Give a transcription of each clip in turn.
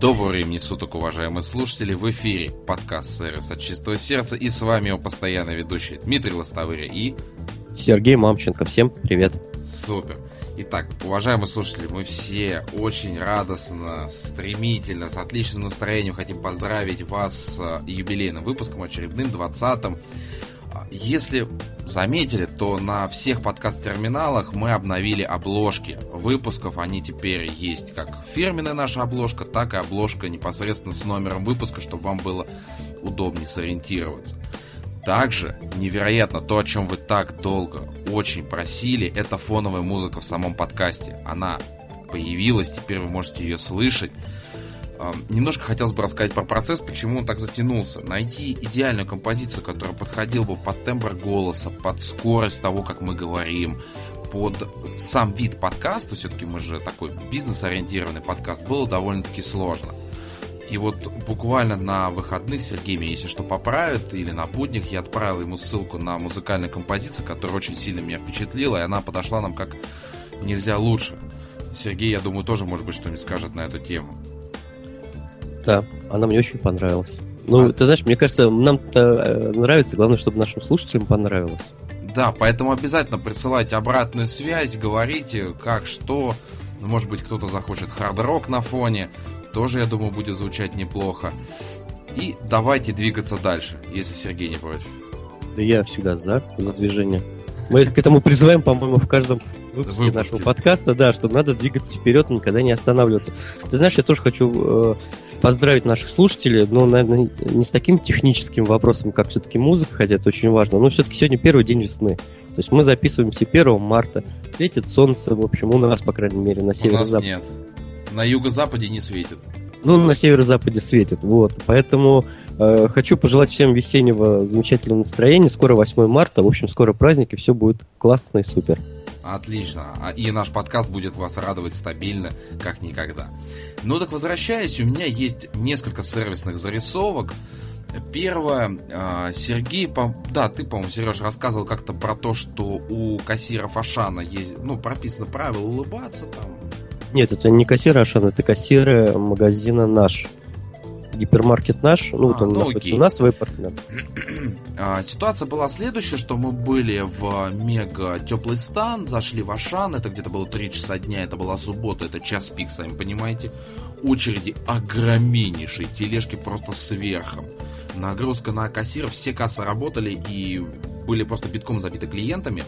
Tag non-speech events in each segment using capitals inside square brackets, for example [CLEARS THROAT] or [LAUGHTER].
Доброго времени суток, уважаемые слушатели. В эфире подкаст «Сервис от чистого сердца». И с вами его постоянный ведущий Дмитрий Лостовыря и... Сергей Мамченко. Всем привет. Супер. Итак, уважаемые слушатели, мы все очень радостно, стремительно, с отличным настроением хотим поздравить вас с юбилейным выпуском, очередным 20-м. Если заметили, то на всех подкаст-терминалах мы обновили обложки выпусков. Они теперь есть как фирменная наша обложка, так и обложка непосредственно с номером выпуска, чтобы вам было удобнее сориентироваться. Также невероятно то, о чем вы так долго очень просили, это фоновая музыка в самом подкасте. Она появилась, теперь вы можете ее слышать. Немножко хотелось бы рассказать про процесс, почему он так затянулся. Найти идеальную композицию, которая подходила бы под тембр голоса, под скорость того, как мы говорим, под сам вид подкаста, все-таки мы же такой бизнес-ориентированный подкаст, было довольно-таки сложно. И вот буквально на выходных Сергей меня, если что, поправит, или на буднях я отправил ему ссылку на музыкальную композицию, которая очень сильно меня впечатлила, и она подошла нам как нельзя лучше. Сергей, я думаю, тоже, может быть, что-нибудь скажет на эту тему. Да, она мне очень понравилась. Ну, а... ты знаешь, мне кажется, нам-то э, нравится, главное, чтобы нашим слушателям понравилось. Да, поэтому обязательно присылайте обратную связь, говорите, как, что. Ну, может быть, кто-то захочет хард-рок на фоне. Тоже, я думаю, будет звучать неплохо. И давайте двигаться дальше, если Сергей не против. Да я всегда за, за движение. Мы к этому призываем, по-моему, в каждом выпуске Выпуске. нашего подкаста, да, что надо двигаться вперед и никогда не останавливаться. Ты знаешь, я тоже хочу э, поздравить наших слушателей, но, наверное, не с таким техническим вопросом, как все-таки музыка, хотя это очень важно, но все-таки сегодня первый день весны. То есть мы записываемся 1 марта, светит солнце, в общем, у нас, по крайней мере, на северо-западе. нет. На юго-западе не светит. Ну, на северо-западе светит, вот. Поэтому э, хочу пожелать всем весеннего замечательного настроения. Скоро 8 марта, в общем, скоро праздник, и все будет классно и супер. Отлично. А, и наш подкаст будет вас радовать стабильно, как никогда. Ну так возвращаясь, у меня есть несколько сервисных зарисовок. Первое, а, Сергей, да, ты, по-моему, Сереж, рассказывал как-то про то, что у кассиров Ашана есть, ну, прописано правило улыбаться там. Нет, это не кассиры Ашана, это кассиры магазина наш гипермаркет наш, ну, а, вот он ну, находится окей. у нас, свой партнер. [CLEARS THROAT] А, ситуация была следующая, что мы были в мега теплый стан, зашли в Ашан, это где-то было 3 часа дня, это была суббота, это час пик, сами понимаете. Очереди огромнейшие, тележки просто сверхом. Нагрузка на кассиров, все кассы работали и были просто битком забиты клиентами.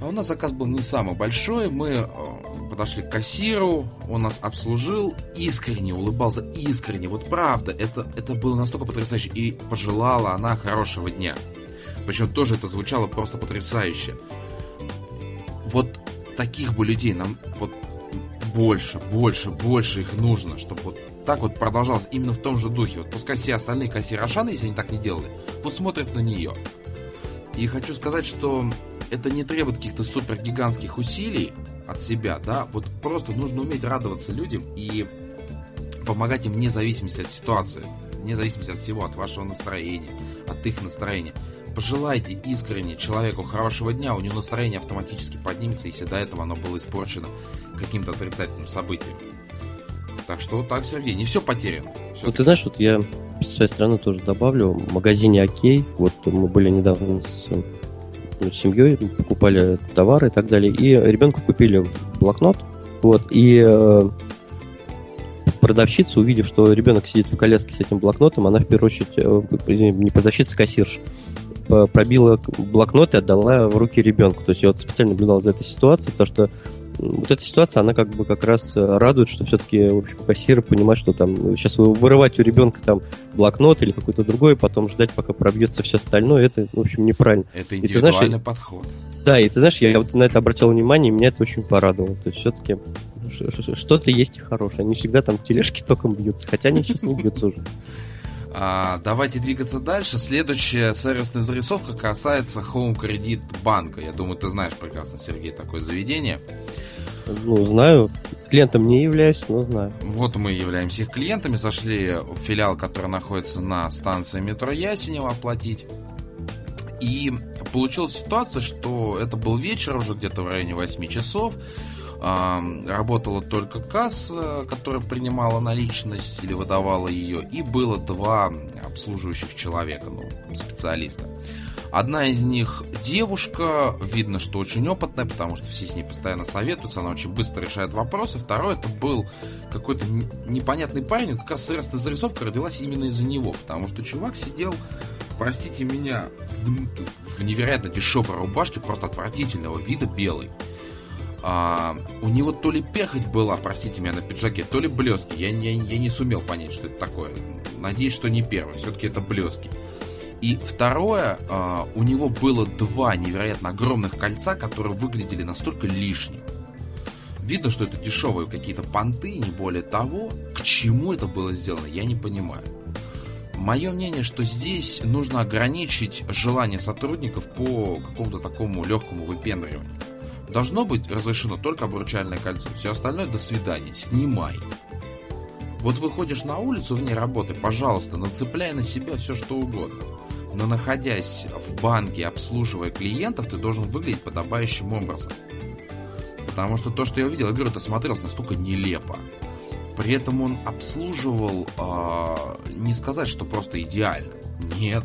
А у нас заказ был не самый большой. Мы э, подошли к кассиру, он нас обслужил, искренне улыбался, искренне. Вот правда, это, это было настолько потрясающе. И пожелала она хорошего дня. Причем тоже это звучало просто потрясающе. Вот таких бы людей нам вот больше, больше, больше их нужно, чтобы вот так вот продолжалось именно в том же духе. Вот пускай все остальные кассиры Ашаны, если они так не делали, вот смотрят на нее. И хочу сказать, что это не требует каких-то супер гигантских усилий от себя, да, вот просто нужно уметь радоваться людям и помогать им вне зависимости от ситуации, вне зависимости от всего, от вашего настроения, от их настроения. Пожелайте искренне человеку хорошего дня, у него настроение автоматически поднимется, если до этого оно было испорчено каким-то отрицательным событием. Так что так, Сергей, не все потеряно. Все ну, ты знаешь, вот я с своей стороны тоже добавлю, в магазине Окей, вот мы были недавно с ну, семьей, покупали товары и так далее. И ребенку купили блокнот. Вот, и э, продавщица, увидев, что ребенок сидит в коляске с этим блокнотом, она в первую очередь, э, не продавщица, а кассирша, пробила блокнот и отдала в руки ребенку. То есть я вот специально наблюдал за этой ситуацией, потому что вот эта ситуация, она как бы как раз э, радует, что все-таки, в общем, кассиры понимают, что там сейчас вырывать у ребенка там блокнот или какой-то другой, потом ждать, пока пробьется все остальное, это, в общем, неправильно. Это индивидуальный и, ты знаешь, подход. Да, и ты знаешь, я вот на это обратил внимание, и меня это очень порадовало. То есть все-таки что-то есть и хорошее. Не всегда там тележки током бьются, хотя они сейчас не бьются уже. А, давайте двигаться дальше. Следующая сервисная зарисовка касается Home Credit банка. Я думаю, ты знаешь прекрасно, Сергей, такое заведение. Ну, знаю. Клиентом не являюсь, но знаю. Вот мы являемся их клиентами. Зашли в филиал, который находится на станции метро Ясенева, оплатить. И получилась ситуация, что это был вечер, уже где-то в районе 8 часов. Работала только касса, которая принимала наличность или выдавала ее, и было два обслуживающих человека, ну, специалиста. Одна из них девушка, видно, что очень опытная, потому что все с ней постоянно советуются, она очень быстро решает вопросы. Второй это был какой-то непонятный парень, как раз сыростная зарисовка родилась именно из-за него, потому что чувак сидел, простите меня, в, в невероятно дешевой рубашке, просто отвратительного вида, белый. А, у него то ли перхоть была, простите меня, на пиджаке, то ли блески. Я, я, я не сумел понять, что это такое. Надеюсь, что не первый, все-таки это блески. И второе, э, у него было два невероятно огромных кольца, которые выглядели настолько лишними. Видно, что это дешевые какие-то понты, не более того. К чему это было сделано, я не понимаю. Мое мнение, что здесь нужно ограничить желание сотрудников по какому-то такому легкому выпендриванию. Должно быть разрешено только обручальное кольцо. Все остальное до свидания. Снимай. Вот выходишь на улицу вне работы, пожалуйста, нацепляй на себя все что угодно но находясь в банке, обслуживая клиентов, ты должен выглядеть подобающим образом. Потому что то, что я увидел, я говорю, это смотрелось настолько нелепо. При этом он обслуживал, э, не сказать, что просто идеально. Нет.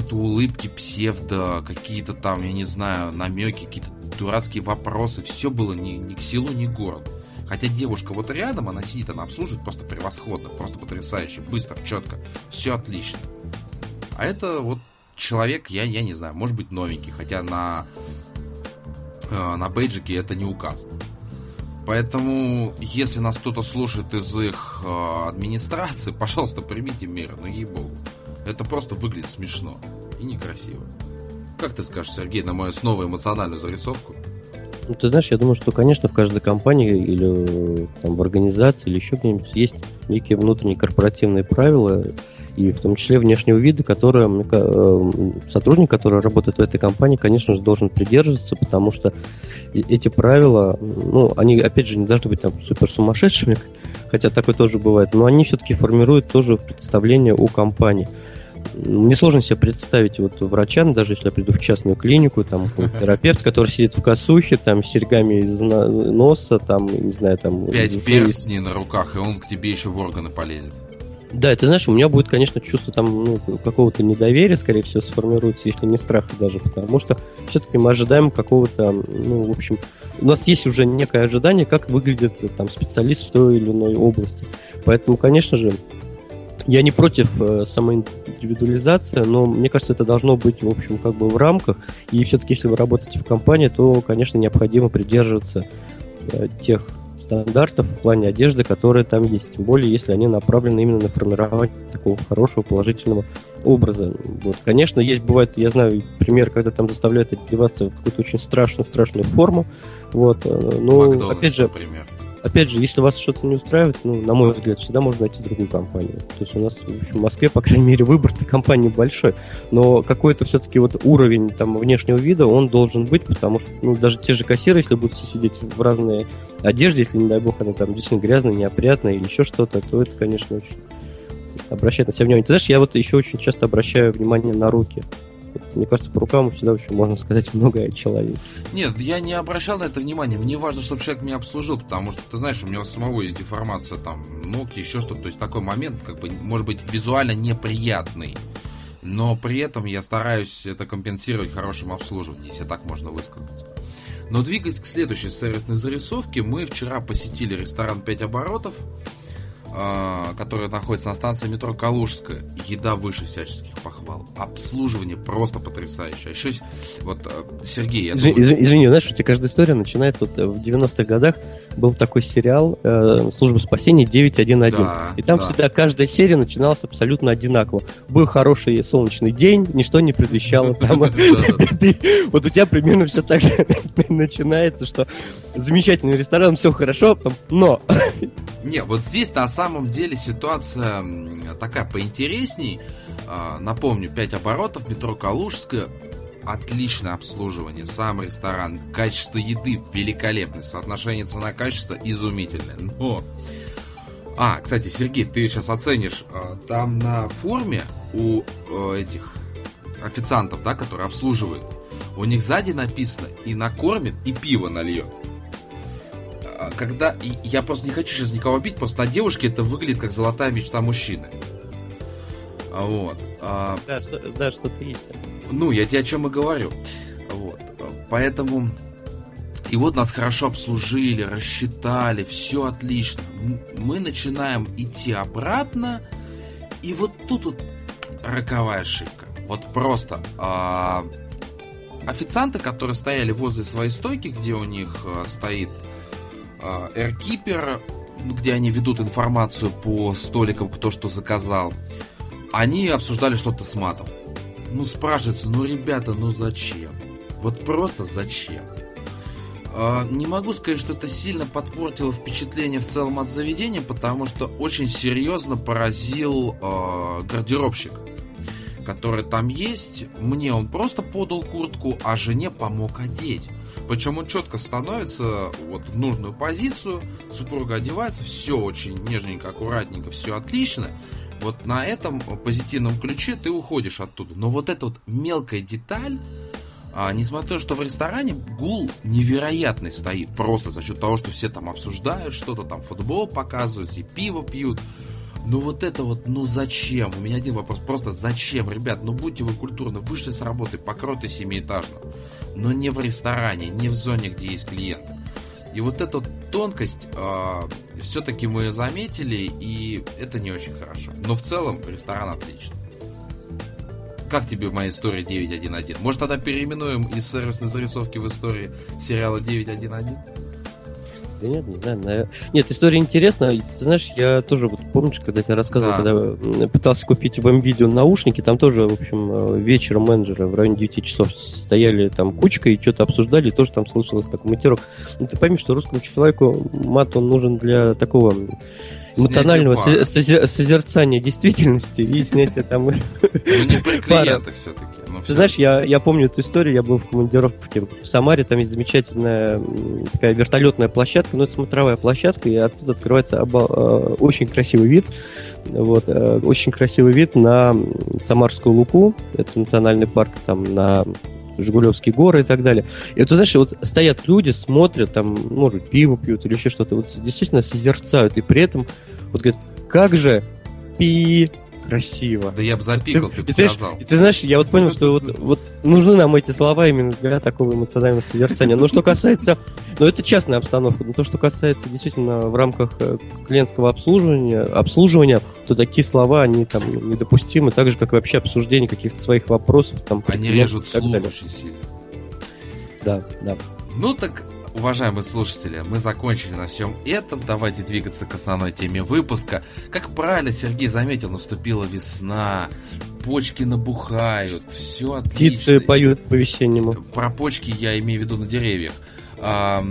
Какие-то улыбки, псевдо, какие-то там, я не знаю, намеки, какие-то дурацкие вопросы. Все было ни, ни к селу, ни к городу. Хотя девушка вот рядом, она сидит, она обслуживает просто превосходно, просто потрясающе, быстро, четко. Все отлично. А это вот человек, я, я не знаю, может быть новенький, хотя на, э, на бейджике это не указано. Поэтому, если нас кто-то слушает из их э, администрации, [LAUGHS] пожалуйста, примите меры, ну ей-богу. Это просто выглядит смешно и некрасиво. Как ты скажешь, Сергей, на мою снова эмоциональную зарисовку? Ну, ты знаешь, я думаю, что, конечно, в каждой компании или там, в организации или еще где-нибудь есть некие внутренние корпоративные правила, и в том числе внешнего вида, которое э, сотрудник, который работает в этой компании, конечно же, должен придерживаться, потому что эти правила, ну, они, опять же, не должны быть там супер сумасшедшими, хотя такое тоже бывает, но они все-таки формируют тоже представление о компании. Мне сложно себе представить вот врача, ну, даже если я приду в частную клинику, там терапевт, который сидит в косухе, там с серьгами из носа, там, не знаю, там... Пять перстней на руках, и он к тебе еще в органы полезет. Да, ты знаешь, у меня будет, конечно, чувство там ну, какого-то недоверия, скорее всего, сформируется, если не страха даже, потому что все-таки мы ожидаем какого-то, ну, в общем, у нас есть уже некое ожидание, как выглядит там специалист в той или иной области. Поэтому, конечно же, я не против э, самоиндивидуализации, но мне кажется, это должно быть, в общем, как бы в рамках. И все-таки, если вы работаете в компании, то, конечно, необходимо придерживаться э, тех стандартов в плане одежды, которые там есть. Тем более, если они направлены именно на формирование такого хорошего, положительного образа. Вот, конечно, есть, бывает, я знаю пример, когда там заставляют одеваться в какую-то очень страшную-страшную форму. Вот, э, но, Макдональдс, опять же, например опять же, если вас что-то не устраивает, ну, на мой взгляд, всегда можно найти другую компанию. То есть у нас, в, общем, в Москве, по крайней мере, выбор-то компаний большой, но какой-то все-таки вот уровень там внешнего вида, он должен быть, потому что, ну, даже те же кассиры, если будут все сидеть в разной одежде, если, не дай бог, она там действительно грязная, неопрятная или еще что-то, то это, конечно, очень обращает на себя внимание. Ты знаешь, я вот еще очень часто обращаю внимание на руки. Мне кажется, по рукам всегда очень можно сказать многое о человеке. Нет, я не обращал на это внимания. Мне важно, чтобы человек меня обслужил, потому что, ты знаешь, у меня самого есть деформация, там, ногти, еще что-то. То есть такой момент, как бы, может быть, визуально неприятный. Но при этом я стараюсь это компенсировать хорошим обслуживанием, если так можно высказаться. Но двигаясь к следующей сервисной зарисовке, мы вчера посетили ресторан 5 оборотов. А, которая находится на станции метро Калужская. Еда выше всяческих похвал. Обслуживание просто потрясающее. А еще вот э, Сергей, я извини, думаю... извини, знаешь, у тебя каждая история начинается вот э, в 90-х годах был такой сериал э, «Служба спасения 911». Да, и там да. всегда каждая серия начиналась абсолютно одинаково. Был хороший солнечный день, ничто не предвещало [LAUGHS] там. [LAUGHS] Вот у тебя примерно все так же [LAUGHS] начинается, что замечательный ресторан, все хорошо, но... Не, вот здесь на самом деле ситуация такая поинтересней. А, напомню, 5 оборотов, метро Калужская, отличное обслуживание, сам ресторан, качество еды великолепное, соотношение цена-качество изумительное. Но... А, кстати, Сергей, ты сейчас оценишь, а, там на форме у э, этих официантов, да, которые обслуживают, у них сзади написано и накормит, и пиво нальет. Когда... Я просто не хочу сейчас никого бить, просто на девушке это выглядит как золотая мечта мужчины. А, вот. А, да, что, да, что-то есть. Ну, я тебе о чем и говорю. Вот. Поэтому... И вот нас хорошо обслужили, рассчитали, все отлично. Мы начинаем идти обратно, и вот тут вот роковая ошибка. Вот просто а, официанты, которые стояли возле своей стойки, где у них а, стоит AirKeeper, где они ведут информацию по столикам, кто что заказал, они обсуждали что-то с матом. Ну, спрашивается, ну, ребята, ну зачем? Вот просто зачем? А, не могу сказать, что это сильно подпортило впечатление в целом от заведения, потому что очень серьезно поразил э, гардеробщик, который там есть. Мне он просто подал куртку, а жене помог одеть. Причем он четко становится вот в нужную позицию, супруга одевается, все очень нежненько, аккуратненько, все отлично. Вот на этом позитивном ключе ты уходишь оттуда. Но вот эта вот мелкая деталь, а, несмотря на то, что в ресторане гул невероятный стоит, просто за счет того, что все там обсуждают что-то, там футбол показывают, и пиво пьют. Ну вот это вот, ну зачем? У меня один вопрос, просто зачем? Ребят, ну будьте вы культурны, вышли с работы, покройте семиэтажно. Но не в ресторане, не в зоне, где есть клиенты. И вот эту тонкость э, а, все-таки мы заметили, и это не очень хорошо. Но в целом ресторан отличный. Как тебе моя история 911? Может, тогда переименуем из сервисной зарисовки в истории сериала 911? Да нет, не знаю. Наверное... Нет, история интересная. Ты знаешь, я тоже, вот помнишь, когда я рассказывал, да. когда пытался купить в видео наушники, там тоже, в общем, э, вечером менеджеры в районе 9 часов стояли там кучкой и что-то обсуждали, и тоже там слышалось такой матерок. Но ты пойми, что русскому человеку мат, он нужен для такого эмоционального созерцания действительности и снятия там... Ну, не [LAUGHS] при клиентах Ты знаешь, я, я помню эту историю, я был в командировке в Самаре, там есть замечательная такая вертолетная площадка, ну это смотровая площадка, и оттуда открывается оба, э, очень красивый вид, вот, э, очень красивый вид на Самарскую Луку, это национальный парк, там на Жигулевские горы и так далее. И вот, знаешь, вот стоят люди, смотрят, там, может, пиво пьют или еще что-то, вот действительно созерцают, и при этом вот говорят, как же пи красиво. Да я бы запикал, ты, ты бы и, сказал. И ты знаешь, я вот понял, что вот, вот нужны нам эти слова именно для такого эмоционального содержания. Но что касается... Ну, это частная обстановка. Но то, что касается действительно в рамках э, клиентского обслуживания, обслуживания то такие слова, они там недопустимы, так же, как и вообще обсуждение каких-то своих вопросов. Там, они режут слух очень сильно. Да, да. Ну так Уважаемые слушатели, мы закончили на всем этом. Давайте двигаться к основной теме выпуска. Как правильно Сергей заметил, наступила весна, почки набухают, все отлично. Птицы поют по-весеннему. Про почки я имею в виду на деревьях. А,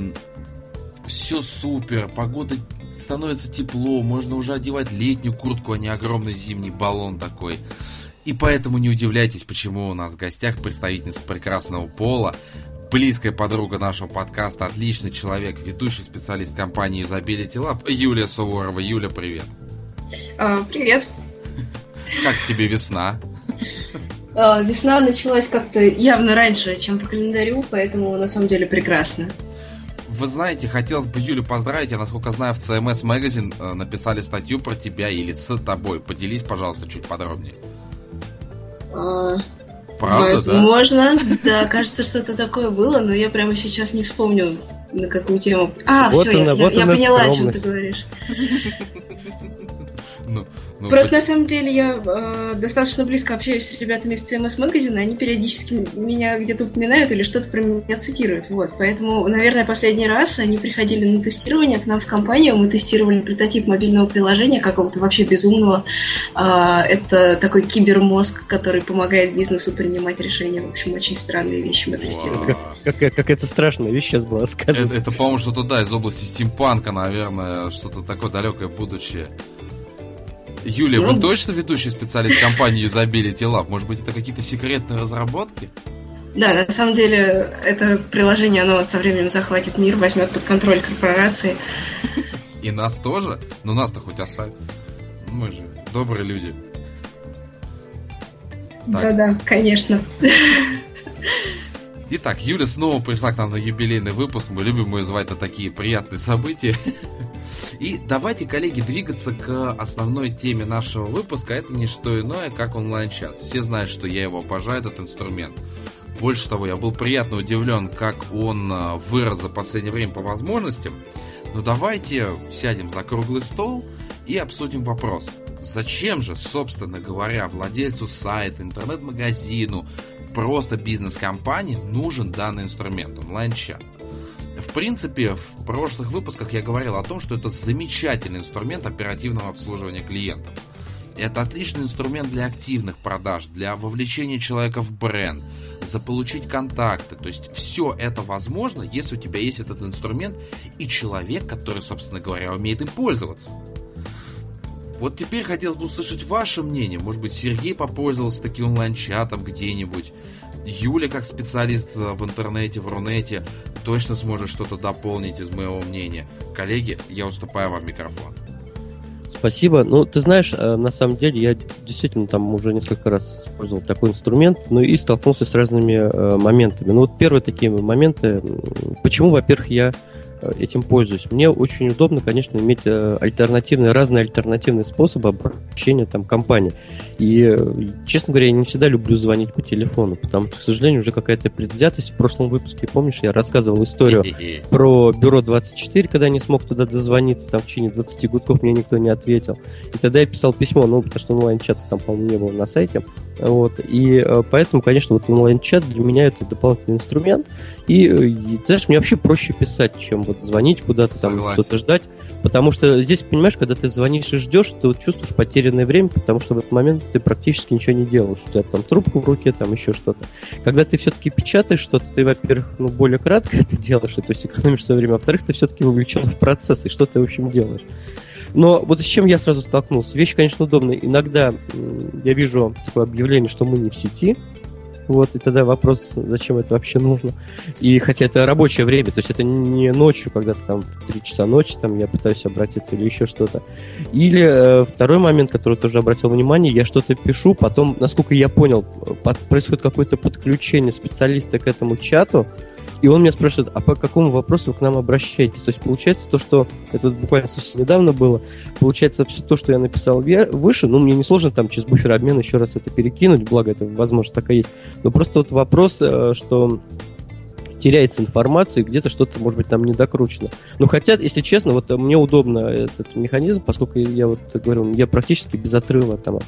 все супер, погода становится тепло, можно уже одевать летнюю куртку, а не огромный зимний баллон такой. И поэтому не удивляйтесь, почему у нас в гостях представительница прекрасного пола, близкая подруга нашего подкаста, отличный человек, ведущий специалист компании Isability Lab, Юлия Суворова. Юля, привет. А, привет. Как тебе весна? А, весна началась как-то явно раньше, чем по календарю, поэтому на самом деле прекрасно. Вы знаете, хотелось бы Юлю поздравить. Я, насколько знаю, в CMS Magazine э, написали статью про тебя или с тобой. Поделись, пожалуйста, чуть подробнее. А, Правда, Возможно, да? да, кажется, что-то такое было, но я прямо сейчас не вспомню, на какую тему. А, вот все, она, я, вот я, я поняла, о чем ты говоришь. Ну, ну, Просто на самом деле я э, достаточно близко общаюсь с ребятами из CMS магазина, они периодически меня где-то упоминают или что-то про меня цитируют. Вот, поэтому, наверное, последний раз они приходили на тестирование к нам в компанию, мы тестировали прототип мобильного приложения какого-то вообще безумного. Э, это такой кибермозг, который помогает бизнесу принимать решения. В общем, очень странные вещи мы тестируем. Как, как, как это страшная вещь сейчас была сказана. Это, это по-моему, что-то, да, из области стимпанка, наверное, что-то такое далекое будущее. Юлия, вы точно ведущий специалист компании Usability Lab? Может быть, это какие-то секретные разработки? Да, на самом деле это приложение, оно со временем захватит мир, возьмет под контроль корпорации. И нас тоже? Ну нас-то хоть оставь. Мы же добрые люди. Да-да, конечно. Итак, Юля снова пришла к нам на юбилейный выпуск. Мы любим ее звать на такие приятные события. [LAUGHS] И давайте, коллеги, двигаться к основной теме нашего выпуска. Это не что иное, как онлайн-чат. Все знают, что я его обожаю, этот инструмент. Больше того, я был приятно удивлен, как он а, вырос за последнее время по возможностям. Но давайте сядем за круглый стол и обсудим вопрос. Зачем же, собственно говоря, владельцу сайта, интернет-магазину, просто бизнес-компании нужен данный инструмент, онлайн-чат? В принципе, в прошлых выпусках я говорил о том, что это замечательный инструмент оперативного обслуживания клиентов. Это отличный инструмент для активных продаж, для вовлечения человека в бренд, заполучить контакты. То есть все это возможно, если у тебя есть этот инструмент и человек, который, собственно говоря, умеет им пользоваться. Вот теперь хотелось бы услышать ваше мнение. Может быть, Сергей попользовался таким онлайн-чатом где-нибудь. Юля, как специалист в интернете, в Рунете, точно сможет что-то дополнить из моего мнения. Коллеги, я уступаю вам микрофон. Спасибо. Ну, ты знаешь, э, на самом деле я действительно там уже несколько раз использовал такой инструмент, ну и столкнулся с разными э, моментами. Ну вот первые такие моменты, почему, во-первых, я Э, этим пользуюсь. Мне очень удобно, конечно, иметь э, альтернативные, разные альтернативные способы обращения там компании. И, э, честно говоря, я не всегда люблю звонить по телефону, потому что, к сожалению, уже какая-то предвзятость. В прошлом выпуске, помнишь, я рассказывал историю про Бюро 24, когда я не смог туда дозвониться, там в течение 20 гудков мне никто не ответил. И тогда я писал письмо, ну, потому что онлайн-чата там, по-моему, не было на сайте. Вот. И поэтому, конечно, вот онлайн-чат для меня это дополнительный инструмент. И, и знаешь, мне вообще проще писать, чем вот звонить куда-то, там что-то ждать. Потому что здесь, понимаешь, когда ты звонишь и ждешь, ты вот чувствуешь потерянное время, потому что в этот момент ты практически ничего не делаешь. У тебя там трубку в руке, там еще что-то. Когда ты все-таки печатаешь что-то, ты, во-первых, ну, более кратко [LAUGHS] это делаешь, то есть экономишь свое время, а во-вторых, ты все-таки вовлечен в процесс, и что ты, в общем, делаешь. Но вот с чем я сразу столкнулся. Вещь, конечно, удобная. Иногда я вижу такое объявление, что мы не в сети, вот, и тогда вопрос, зачем это вообще нужно. И хотя это рабочее время, то есть это не ночью, когда там в 3 часа ночи там я пытаюсь обратиться или еще что-то. Или э, второй момент, который тоже обратил внимание, я что-то пишу, потом, насколько я понял, под, происходит какое-то подключение специалиста к этому чату, и он меня спрашивает, а по какому вопросу вы к нам обращаетесь? То есть получается то, что это буквально совсем недавно было, получается все то, что я написал выше, ну мне не сложно там через буфер обмена еще раз это перекинуть, благо это возможно такая есть. Но просто вот вопрос, э, что теряется информация, где-то что-то, может быть, там не докручено. Но хотя, если честно, вот мне удобно этот механизм, поскольку я вот говорю, я практически без отрыва там от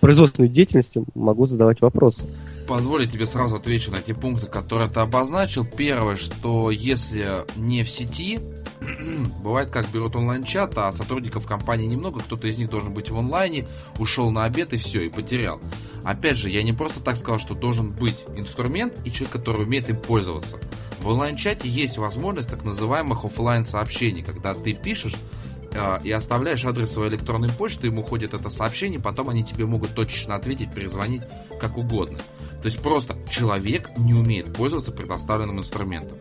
производственной деятельности могу задавать вопросы. Позволь тебе сразу отвечу на эти пункты, которые ты обозначил. Первое, что если не в сети, [CLEARS THROAT] бывает как берут онлайн-чат, а сотрудников компании немного, кто-то из них должен быть в онлайне, ушел на обед и все, и потерял. Опять же, я не просто так сказал, что должен быть инструмент и человек, который умеет им пользоваться. В онлайн-чате есть возможность так называемых офлайн сообщений, когда ты пишешь и оставляешь адрес своей электронной почты, ему ходит это сообщение, потом они тебе могут точечно ответить, перезвонить, как угодно. То есть просто человек не умеет пользоваться предоставленным инструментом.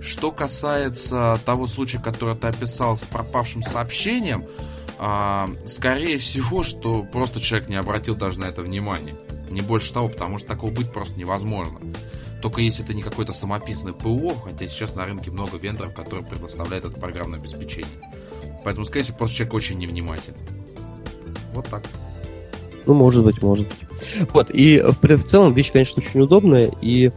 Что касается того случая, который ты описал с пропавшим сообщением, э, скорее всего, что просто человек не обратил даже на это внимание. Не больше того, потому что такого быть просто невозможно. Только если это не какой-то самописный ПО, хотя сейчас на рынке много вендоров, которые предоставляют это программное обеспечение. Поэтому, скорее всего, просто человек очень невнимательный. Вот так. Ну, может быть, может быть. Вот, и в, в целом вещь, конечно, очень удобная, и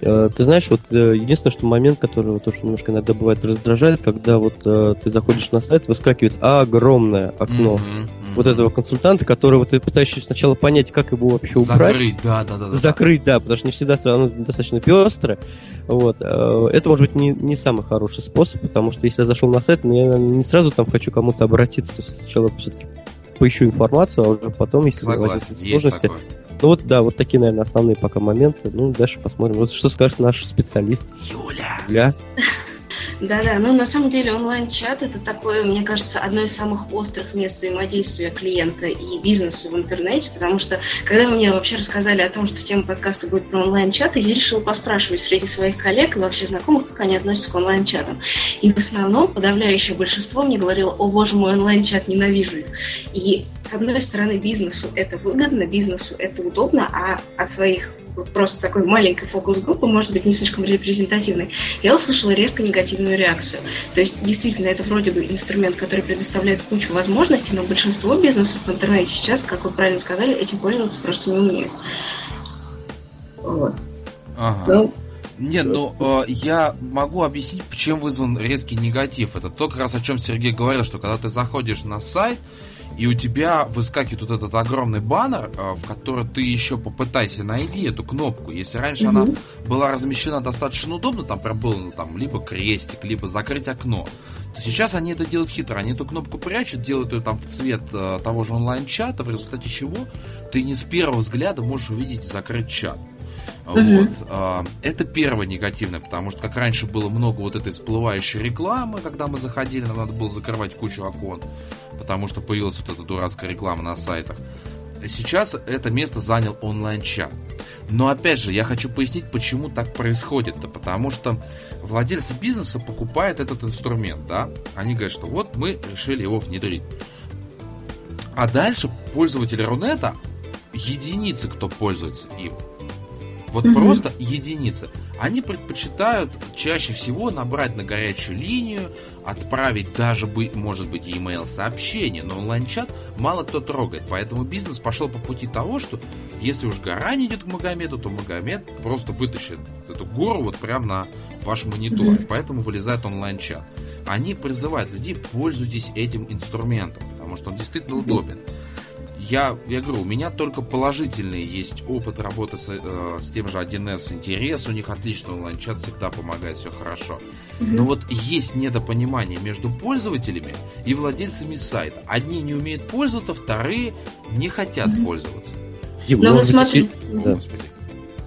э, ты знаешь, вот э, единственное, что момент, который вот, тоже немножко иногда бывает раздражает, когда вот э, ты заходишь на сайт, выскакивает огромное окно mm-hmm, mm-hmm. вот этого консультанта, которого ты пытаешься сначала понять, как его вообще убрать. Закрыть, да, да, да. Закрыть, да, потому что не всегда оно достаточно пестрое. Вот. Э, это может быть не, не самый хороший способ, потому что если я зашел на сайт, я не сразу там хочу кому-то обратиться, то есть сначала все-таки поищу информацию, а уже потом, если возникнут сложности... Ну вот, да, вот такие, наверное, основные пока моменты. Ну, дальше посмотрим. Вот что скажет наш специалист. Юля! Юля? Да-да, ну на самом деле онлайн-чат это такое, мне кажется, одно из самых острых мест взаимодействия клиента и бизнеса в интернете, потому что когда вы мне вообще рассказали о том, что тема подкаста будет про онлайн-чаты, я решила поспрашивать среди своих коллег и вообще знакомых, как они относятся к онлайн-чатам. И в основном подавляющее большинство мне говорило, о боже мой, онлайн-чат, ненавижу их. И с одной стороны бизнесу это выгодно, бизнесу это удобно, а от своих просто такой маленькой фокус-группы, может быть, не слишком репрезентативной, я услышала резко негативную реакцию. То есть, действительно, это вроде бы инструмент, который предоставляет кучу возможностей, но большинство бизнесов в интернете сейчас, как вы правильно сказали, этим пользоваться просто не умеют. Вот. Ага. Ну, нет, ну э, я могу объяснить, чем вызван резкий негатив. Это то, как раз о чем Сергей говорил, что когда ты заходишь на сайт, и у тебя выскакивает вот этот огромный баннер, э, в который ты еще попытайся найди эту кнопку. Если раньше mm-hmm. она была размещена достаточно удобно, там прям был ну, там либо крестик, либо закрыть окно, то сейчас они это делают хитро. Они эту кнопку прячут, делают ее там в цвет э, того же онлайн-чата, в результате чего ты не с первого взгляда можешь увидеть закрыть чат. Вот. А, это первое негативное, потому что как раньше было много вот этой всплывающей рекламы, когда мы заходили, нам надо было закрывать кучу окон, потому что появилась вот эта дурацкая реклама на сайтах. Сейчас это место занял онлайн-чат. Но опять же, я хочу пояснить, почему так происходит. -то. Потому что владельцы бизнеса покупают этот инструмент, да? Они говорят, что вот мы решили его внедрить. А дальше пользователи Рунета, единицы, кто пользуется им, вот угу. просто единицы. Они предпочитают чаще всего набрать на горячую линию, отправить даже, может быть, email сообщение, но онлайн-чат мало кто трогает. Поэтому бизнес пошел по пути того, что если уж гора не идет к Магомеду, то Магомед просто вытащит эту гору вот прямо на ваш монитор. Mm-hmm. Поэтому вылезает онлайн-чат. Они призывают людей, пользуйтесь этим инструментом, потому что он действительно mm-hmm. удобен я, я говорю, у меня только положительный есть опыт работы с, э, с тем же 1С интерес, у них отличный онлайн-чат, всегда помогает, все хорошо. Угу. Но вот есть недопонимание между пользователями и владельцами сайта. Одни не умеют пользоваться, вторые не хотят угу. пользоваться. Дима, ну, вот смотри... Да. Господи.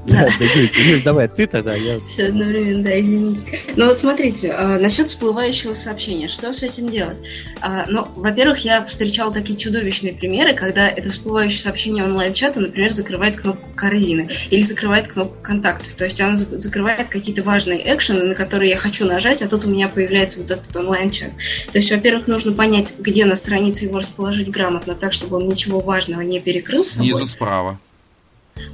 Да, да, Юль, давай, ты тогда, я... Все одновременно, да, извините. Ну вот смотрите, а, насчет всплывающего сообщения, что с этим делать? А, ну, во-первых, я встречала такие чудовищные примеры, когда это всплывающее сообщение онлайн-чата, например, закрывает кнопку корзины или закрывает кнопку контактов. То есть оно закрывает какие-то важные экшены, на которые я хочу нажать, а тут у меня появляется вот этот онлайн-чат. То есть, во-первых, нужно понять, где на странице его расположить грамотно, так, чтобы он ничего важного не перекрыл Снизу справа.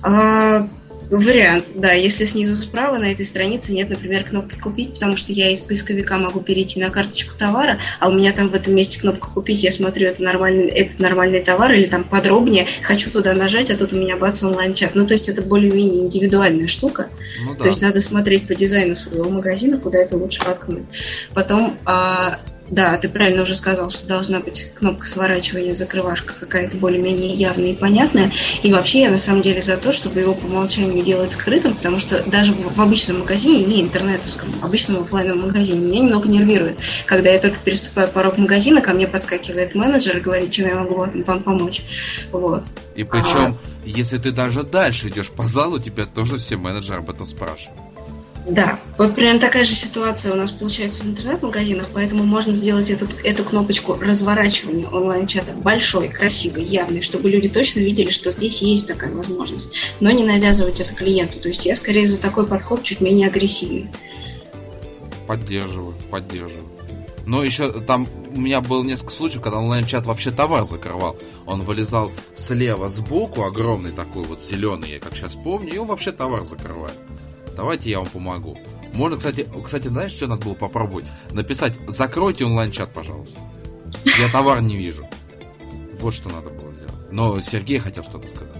А, Вариант, да. Если снизу справа на этой странице нет, например, кнопки «Купить», потому что я из поисковика могу перейти на карточку товара, а у меня там в этом месте кнопка «Купить», я смотрю, это нормальный, это нормальный товар, или там подробнее, хочу туда нажать, а тут у меня бац онлайн-чат. Ну, то есть это более-менее индивидуальная штука. Ну, да. То есть надо смотреть по дизайну своего магазина, куда это лучше воткнуть. Потом а, да, ты правильно уже сказал, что должна быть кнопка сворачивания, закрывашка какая-то более-менее явная и понятная. И вообще я на самом деле за то, чтобы его по умолчанию делать скрытым, потому что даже в, в обычном магазине, не интернетовском, в обычном офлайновом магазине, меня немного нервирует, когда я только переступаю порог магазина, ко мне подскакивает менеджер и говорит, чем я могу вам, вам помочь. Вот. И причем, а... если ты даже дальше идешь по залу, тебя тоже все менеджеры об этом спрашивают. Да, вот примерно такая же ситуация у нас получается в интернет-магазинах, поэтому можно сделать этот, эту кнопочку разворачивания онлайн-чата большой, красивой, явной, чтобы люди точно видели, что здесь есть такая возможность, но не навязывать это клиенту. То есть я скорее за такой подход чуть менее агрессивный. Поддерживаю, поддерживаю. Но еще там у меня было несколько случаев, когда онлайн-чат вообще товар закрывал. Он вылезал слева сбоку, огромный такой вот зеленый, я как сейчас помню, и он вообще товар закрывает. Давайте я вам помогу. Можно, кстати, кстати, знаешь, что надо было попробовать? Написать «Закройте онлайн-чат, пожалуйста». Я товар не вижу. Вот что надо было сделать. Но Сергей хотел что-то сказать.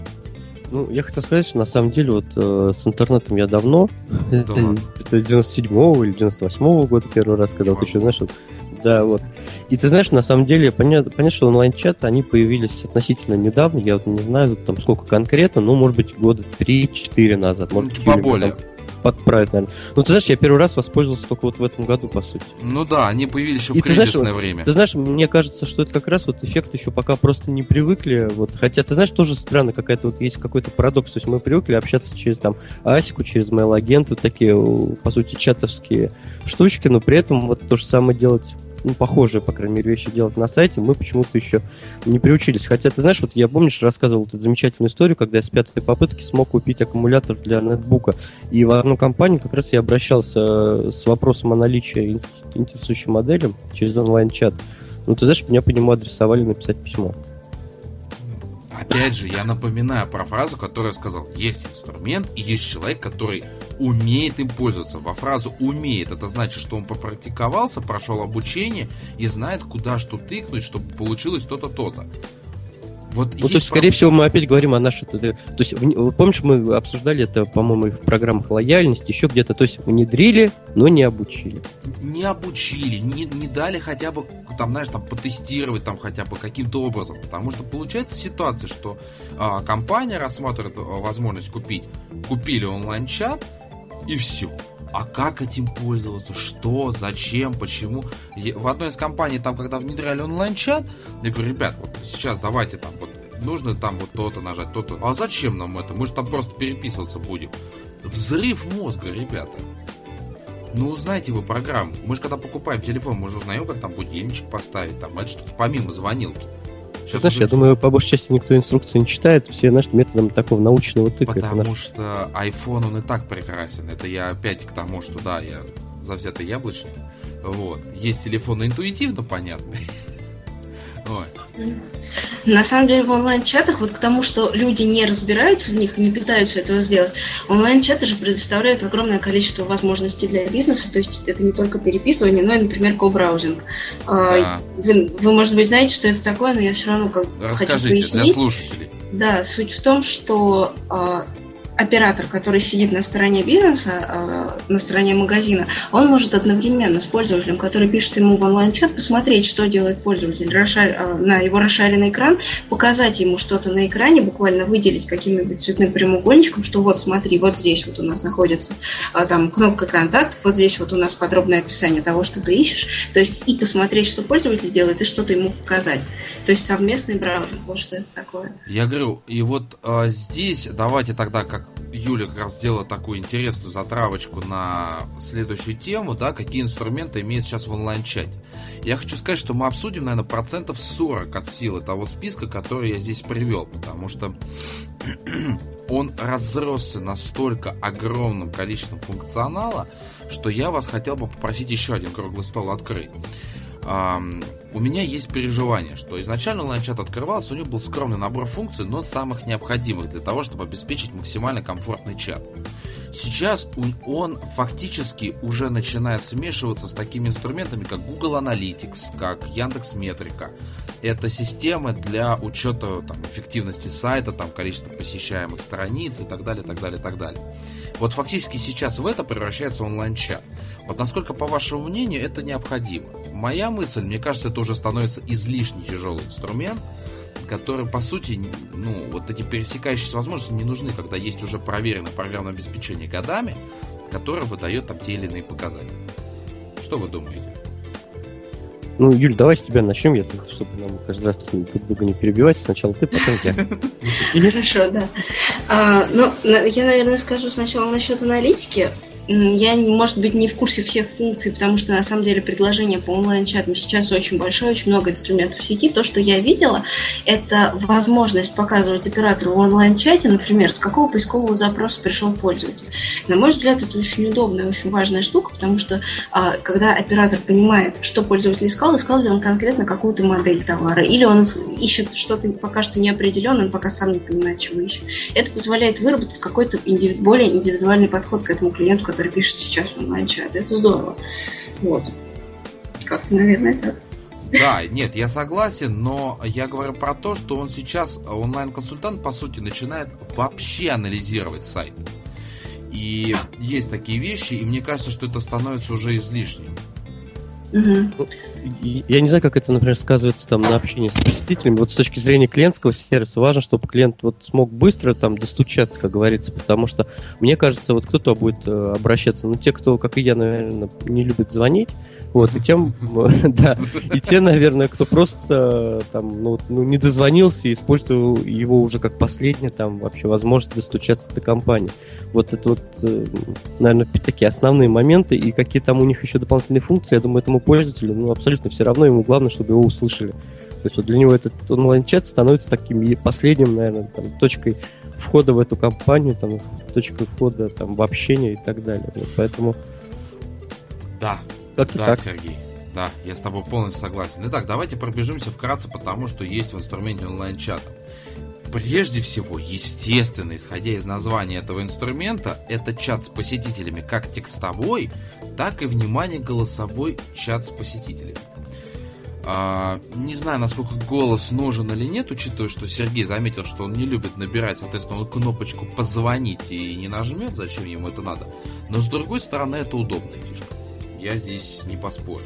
Ну, я хотел сказать, что на самом деле вот э, с интернетом я давно, это, это 97-го или 98-го года первый раз, когда вот еще, знаешь, вот, да, вот. И ты знаешь, на самом деле, понятно, понятно что онлайн-чаты, они появились относительно недавно, я вот не знаю там сколько конкретно, но, может быть, года 3-4 назад. Может, ну, поболее. Там, подправить, наверное. Ну, ты знаешь, я первый раз воспользовался только вот в этом году, по сути. Ну да, они появились еще в и кризисное ты знаешь, время. Ты знаешь, мне кажется, что это как раз вот эффект еще пока просто не привыкли. Вот. Хотя, ты знаешь, тоже странно, какая-то вот есть какой-то парадокс. То есть мы привыкли общаться через там Асику, через mail-агент, вот такие, по сути, чатовские штучки, но при этом вот то же самое делать ну, похожие, по крайней мере, вещи делать на сайте, мы почему-то еще не приучились. Хотя, ты знаешь, вот я, помнишь, рассказывал эту замечательную историю, когда я с пятой попытки смог купить аккумулятор для нетбука. И в одну компанию как раз я обращался э, с вопросом о наличии интересующей модели через онлайн-чат. Ну, ты знаешь, меня по нему адресовали написать письмо. опять же, я напоминаю про фразу, которую я сказал. Есть инструмент и есть человек, который умеет им пользоваться. Во фразу «умеет» это значит, что он попрактиковался, прошел обучение и знает, куда что тыкнуть, чтобы получилось то-то, то-то. Вот ну, то есть, скорее всего, мы опять говорим о нашей... То есть, помнишь, мы обсуждали это, по-моему, и в программах лояльности, еще где-то. То есть, внедрили, но не обучили. Не обучили, не, не дали хотя бы, там, знаешь, там, потестировать там хотя бы каким-то образом. Потому что получается ситуация, что а, компания рассматривает а, возможность купить, купили онлайн-чат, и все. А как этим пользоваться? Что? Зачем? Почему? В одной из компаний, там, когда внедряли онлайн-чат, я говорю, ребят, вот сейчас давайте там вот нужно там вот то-то нажать, то-то. А зачем нам это? Мы же там просто переписываться будем. Взрыв мозга, ребята. Ну, узнаете вы программу. Мы же когда покупаем телефон, мы же узнаем, как там будильничек поставить. Там это что-то помимо звонилки. Сейчас Знаешь, уже... я думаю, по большей части никто инструкции не читает, все, знаешь, методом такого научного тыка. Потому наш... что iPhone, он и так прекрасен. Это я опять к тому, что да, я завзятый яблочник. Вот. Есть телефоны интуитивно понятные, на самом деле в онлайн-чатах, вот к тому, что люди не разбираются в них, не пытаются этого сделать, онлайн-чаты же предоставляют огромное количество возможностей для бизнеса, то есть это не только переписывание, но и, например, ко-браузинг. А, да. Вы, вы, может быть, знаете, что это такое, но я все равно как хочу пояснить. для слушателей. Да, суть в том, что а, оператор, который сидит на стороне бизнеса, э, на стороне магазина, он может одновременно с пользователем, который пишет ему в онлайн-чат, посмотреть, что делает пользователь э, на его расшаренный экран, показать ему что-то на экране, буквально выделить каким-нибудь цветным прямоугольничком, что вот смотри, вот здесь вот у нас находится э, там кнопка контакт, вот здесь вот у нас подробное описание того, что ты ищешь, то есть и посмотреть, что пользователь делает, и что-то ему показать. То есть совместный браузер, вот что это такое. Я говорю, и вот а, здесь давайте тогда как Юля как раз сделала такую интересную затравочку на следующую тему, да, какие инструменты имеют сейчас в онлайн-чате. Я хочу сказать, что мы обсудим, наверное, процентов 40 от силы того списка, который я здесь привел, потому что [CLEARS THROAT] он разросся настолько огромным количеством функционала, что я вас хотел бы попросить еще один круглый стол открыть у меня есть переживание, что изначально онлайн-чат открывался, у него был скромный набор функций, но самых необходимых для того, чтобы обеспечить максимально комфортный чат. Сейчас он фактически уже начинает смешиваться с такими инструментами, как Google Analytics, как Яндекс Метрика. Это системы для учета там, эффективности сайта, там, количества посещаемых страниц и так далее, так далее, так далее. Вот фактически сейчас в это превращается онлайн-чат. Вот насколько, по вашему мнению, это необходимо? Моя мысль, мне кажется, это уже становится излишне тяжелый инструмент, который, по сути, ну, вот эти пересекающиеся возможности не нужны, когда есть уже проверенное программное обеспечение годами, которое выдает там те или иные показатели. Что вы думаете? Ну, Юль, давай с тебя начнем, я, чтобы нам каждый раз друг друга не перебивать. Сначала ты, потом я. [LAUGHS] Хорошо, да. А, ну, я, наверное, скажу сначала насчет аналитики. Я, может быть, не в курсе всех функций, потому что, на самом деле, предложение по онлайн-чатам сейчас очень большое, очень много инструментов в сети. То, что я видела, это возможность показывать оператору в онлайн-чате, например, с какого поискового запроса пришел пользователь. На мой взгляд, это очень удобная, очень важная штука, потому что, а, когда оператор понимает, что пользователь искал, искал ли он конкретно какую-то модель товара, или он ищет что-то пока что неопределенное, он пока сам не понимает, чего ищет. Это позволяет выработать какой-то более индивидуальный подход к этому клиенту, который пишет сейчас онлайн-чат. Это здорово. Вот. Как-то, наверное, так. Да, нет, я согласен, но я говорю про то, что он сейчас, онлайн-консультант, по сути, начинает вообще анализировать сайт. И есть такие вещи, и мне кажется, что это становится уже излишним. Угу. Я не знаю, как это, например, сказывается там на общении с посетителями. Вот с точки зрения клиентского сервиса важно, чтобы клиент вот смог быстро там достучаться, как говорится, потому что мне кажется, вот кто-то будет э, обращаться, ну те, кто, как и я, наверное, не любит звонить, вот, и тем, [LAUGHS] да, и те, наверное, кто просто там, ну, ну, не дозвонился и использовал его уже как последнее, там, вообще возможность достучаться до компании. Вот это вот, э, наверное, такие основные моменты, и какие там у них еще дополнительные функции, я думаю, этому пользователю, ну, абсолютно все равно, ему главное, чтобы его услышали. То есть вот для него этот онлайн-чат становится таким последним, наверное, там, точкой входа в эту компанию, там, точкой входа там, в общение и так далее. Вот поэтому... Да, как-то да, так. Сергей. Да, я с тобой полностью согласен. Итак, давайте пробежимся вкратце по тому, что есть в инструменте онлайн-чата. Прежде всего, естественно, исходя из названия этого инструмента, это чат с посетителями как текстовой, так и, внимание, голосовой чат с посетителями. А, не знаю, насколько голос нужен или нет, учитывая, что Сергей заметил, что он не любит набирать, соответственно, он кнопочку «позвонить» и не нажмет, зачем ему это надо. Но, с другой стороны, это удобная фишка. Я здесь не поспорю.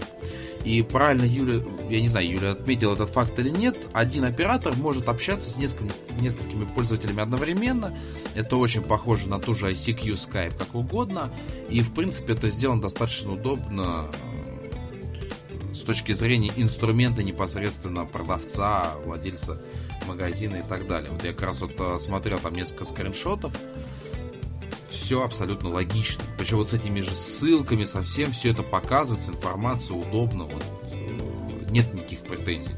И правильно Юля, я не знаю, Юля отметил этот факт или нет, один оператор может общаться с несколькими, несколькими пользователями одновременно. Это очень похоже на ту же ICQ, Skype, как угодно. И, в принципе, это сделано достаточно удобно э, с точки зрения инструмента непосредственно продавца, владельца магазина и так далее. Вот я как раз вот э, смотрел там несколько скриншотов, все абсолютно логично. Причем вот с этими же ссылками совсем все это показывается, информация удобно, вот, э, нет никаких претензий.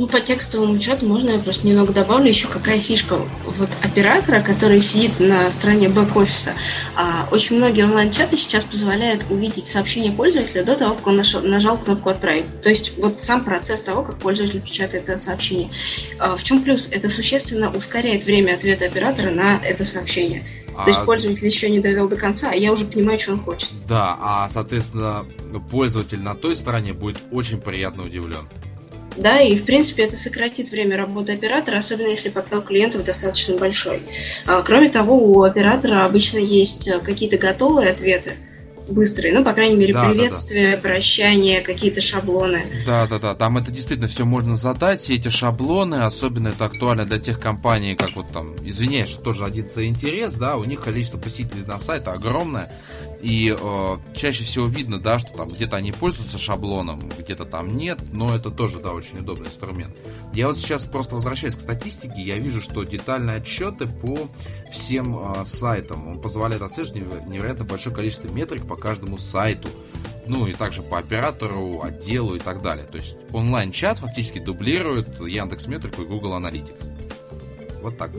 Ну, по текстовому чату можно я просто немного добавлю еще какая фишка. Вот оператора, который сидит на стороне бэк-офиса, а, очень многие онлайн-чаты сейчас позволяют увидеть сообщение пользователя до того, как он нажал, нажал кнопку «Отправить». То есть вот сам процесс того, как пользователь печатает это сообщение. А, в чем плюс? Это существенно ускоряет время ответа оператора на это сообщение. То есть а пользователь еще не довел до конца, а я уже понимаю, что он хочет. Да, а соответственно пользователь на той стороне будет очень приятно удивлен. Да, и в принципе это сократит время работы оператора, особенно если поток клиентов достаточно большой. А, кроме того, у оператора обычно есть э, какие-то готовые ответы, быстрые, ну, по крайней мере, да, приветствие, да, да. прощание, какие-то шаблоны. Да, да, да, там это действительно все можно задать, все эти шаблоны, особенно это актуально для тех компаний, как вот там, извиняюсь, что тоже один за интерес, да, у них количество посетителей на сайте огромное, и э, чаще всего видно, да, что там где-то они пользуются шаблоном, где-то там нет, но это тоже, да, очень удобный инструмент. Я вот сейчас просто возвращаюсь к статистике, я вижу, что детальные отчеты по всем э, сайтам, он позволяет отслеживать невероятно большое количество метрик по каждому сайту, ну и также по оператору, отделу и так далее. То есть онлайн-чат фактически дублирует Яндекс Метрику и Google Analytics. Вот так.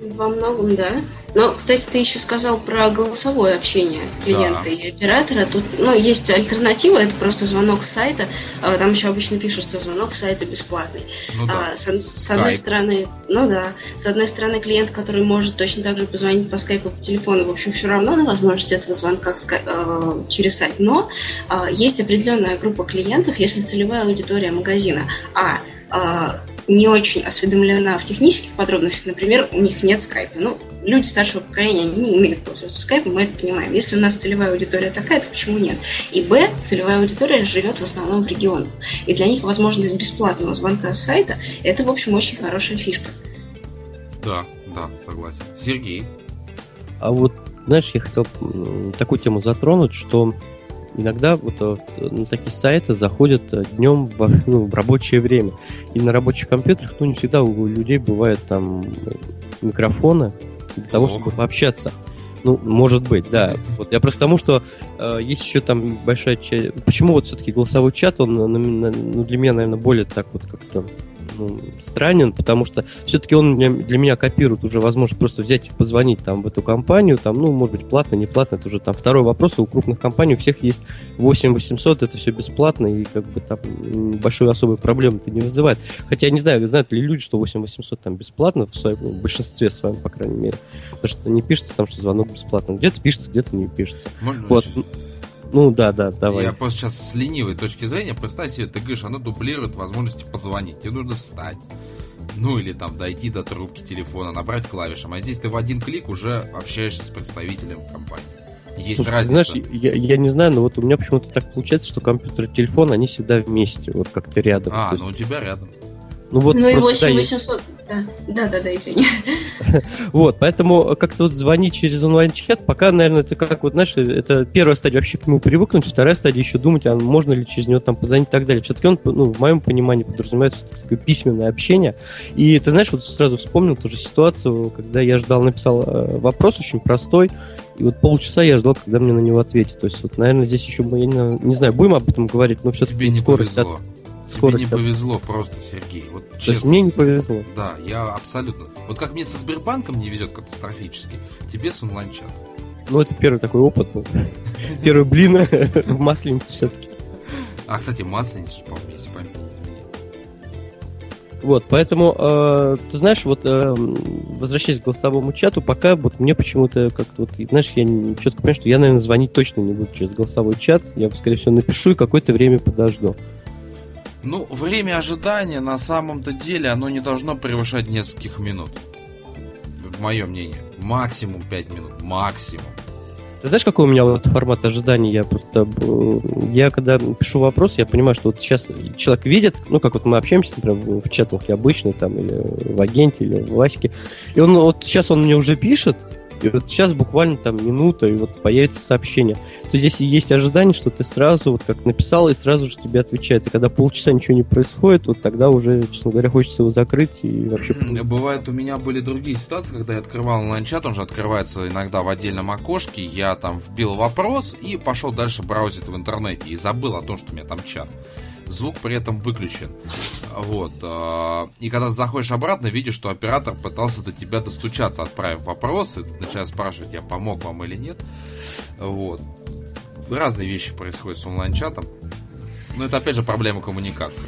Во многом, да. Но, кстати, ты еще сказал про голосовое общение клиента да. и оператора. Тут, ну, есть альтернатива, это просто звонок с сайта. А, там еще обычно пишут, что звонок с сайта бесплатный. Ну, да. а, с, с одной стороны, ну да, с одной стороны, клиент, который может точно так же позвонить по скайпу, по телефону, в общем, все равно на возможность этого звонка э, через сайт. Но э, есть определенная группа клиентов, если целевая аудитория магазина, а э, не очень осведомлена в технических подробностях, например, у них нет скайпа. Ну, люди старшего поколения они не умеют пользоваться скайпом, мы это понимаем. Если у нас целевая аудитория такая, то почему нет? И Б, целевая аудитория живет в основном в регионах. И для них возможность бесплатного звонка с сайта – это, в общем, очень хорошая фишка. Да, да, согласен. Сергей? А вот, знаешь, я хотел такую тему затронуть, что иногда вот э, на такие сайты заходят э, днем в, ну, в рабочее время. И на рабочих компьютерах, ну, не всегда у людей бывают там микрофоны для того, чтобы пообщаться. Ну, может быть, да. [LAUGHS] Вот я просто тому, что э, есть еще там большая часть. Почему вот все-таки голосовой чат, он ну, для меня, наверное, более так вот как-то ну, странен, потому что все-таки он для, для меня копирует уже возможность просто взять и позвонить там в эту компанию, там, ну, может быть, платно, не платно, это уже там второй вопрос, у крупных компаний у всех есть 8 800, это все бесплатно, и как бы там большой особой проблемы это не вызывает. Хотя я не знаю, знают ли люди, что 8 800 там бесплатно, в, своем, в большинстве своем, по крайней мере, потому что не пишется там, что звонок бесплатно, где-то пишется, где-то не пишется. Можно вот. Ну да, да, давай. Я просто сейчас с ленивой точки зрения, представь себе, ты говоришь, оно дублирует возможности позвонить. Тебе нужно встать. Ну или там дойти до трубки телефона, набрать клавишам. А здесь ты в один клик уже общаешься с представителем компании. Есть Слушай, разница. знаешь, я, я не знаю, но вот у меня почему-то так получается, что компьютер и телефон, они всегда вместе, вот как-то рядом. А, ну у тебя рядом. Ну, вот ну и 8800, да, да, да, да, извини. [LAUGHS] Вот, поэтому как-то вот звонить через онлайн-чат, пока, наверное, это как вот, знаешь, это первая стадия вообще к нему привыкнуть, вторая стадия еще думать, а можно ли через него там позвонить и так далее. Все-таки он, ну, в моем понимании, подразумевает такое письменное общение. И ты знаешь, вот сразу вспомнил тоже ситуацию, когда я ждал, написал э, вопрос очень простой, и вот полчаса я ждал, когда мне на него ответят. То есть, вот, наверное, здесь еще мы, я не, не знаю, будем об этом говорить, но все-таки скорость повезло. от скорость. Тебе не повезло просто, Сергей. Вот, честно, То есть мне не повезло. Да, я абсолютно. Вот как мне со Сбербанком не везет катастрофически, тебе с онлайн-чатом. Ну, это первый такой опыт был. [LAUGHS] Первый блин [LAUGHS] в масленице все-таки. А, кстати, масленица, если память Вот, поэтому, э, ты знаешь, вот э, возвращаясь к голосовому чату, пока вот мне почему-то как-то вот, знаешь, я четко понимаю, что я, наверное, звонить точно не буду через голосовой чат. Я, скорее всего, напишу и какое-то время подожду. Ну, время ожидания на самом-то деле, оно не должно превышать нескольких минут. В моем мнении. Максимум 5 минут. Максимум. Ты знаешь, какой у меня вот формат ожидания? Я просто... Э, я когда пишу вопрос, я понимаю, что вот сейчас человек видит, ну, как вот мы общаемся, например, в чатах обычно, там, или в агенте, или в Ваське, и он вот сейчас он мне уже пишет, и вот сейчас буквально там минута, и вот появится сообщение. То здесь есть ожидание, что ты сразу, вот как написал, и сразу же тебе отвечает. И когда полчаса ничего не происходит, вот тогда уже, честно говоря, хочется его закрыть и вообще... Бывает, у меня были другие ситуации, когда я открывал онлайн-чат, он же открывается иногда в отдельном окошке, я там вбил вопрос и пошел дальше браузить в интернете, и забыл о том, что у меня там чат звук при этом выключен. Вот. А, и когда ты заходишь обратно, видишь, что оператор пытался до тебя достучаться, отправив вопросы, ты начинаешь спрашивать, я помог вам или нет. Вот. Разные вещи происходят с онлайн-чатом. Но это опять же проблема коммуникации.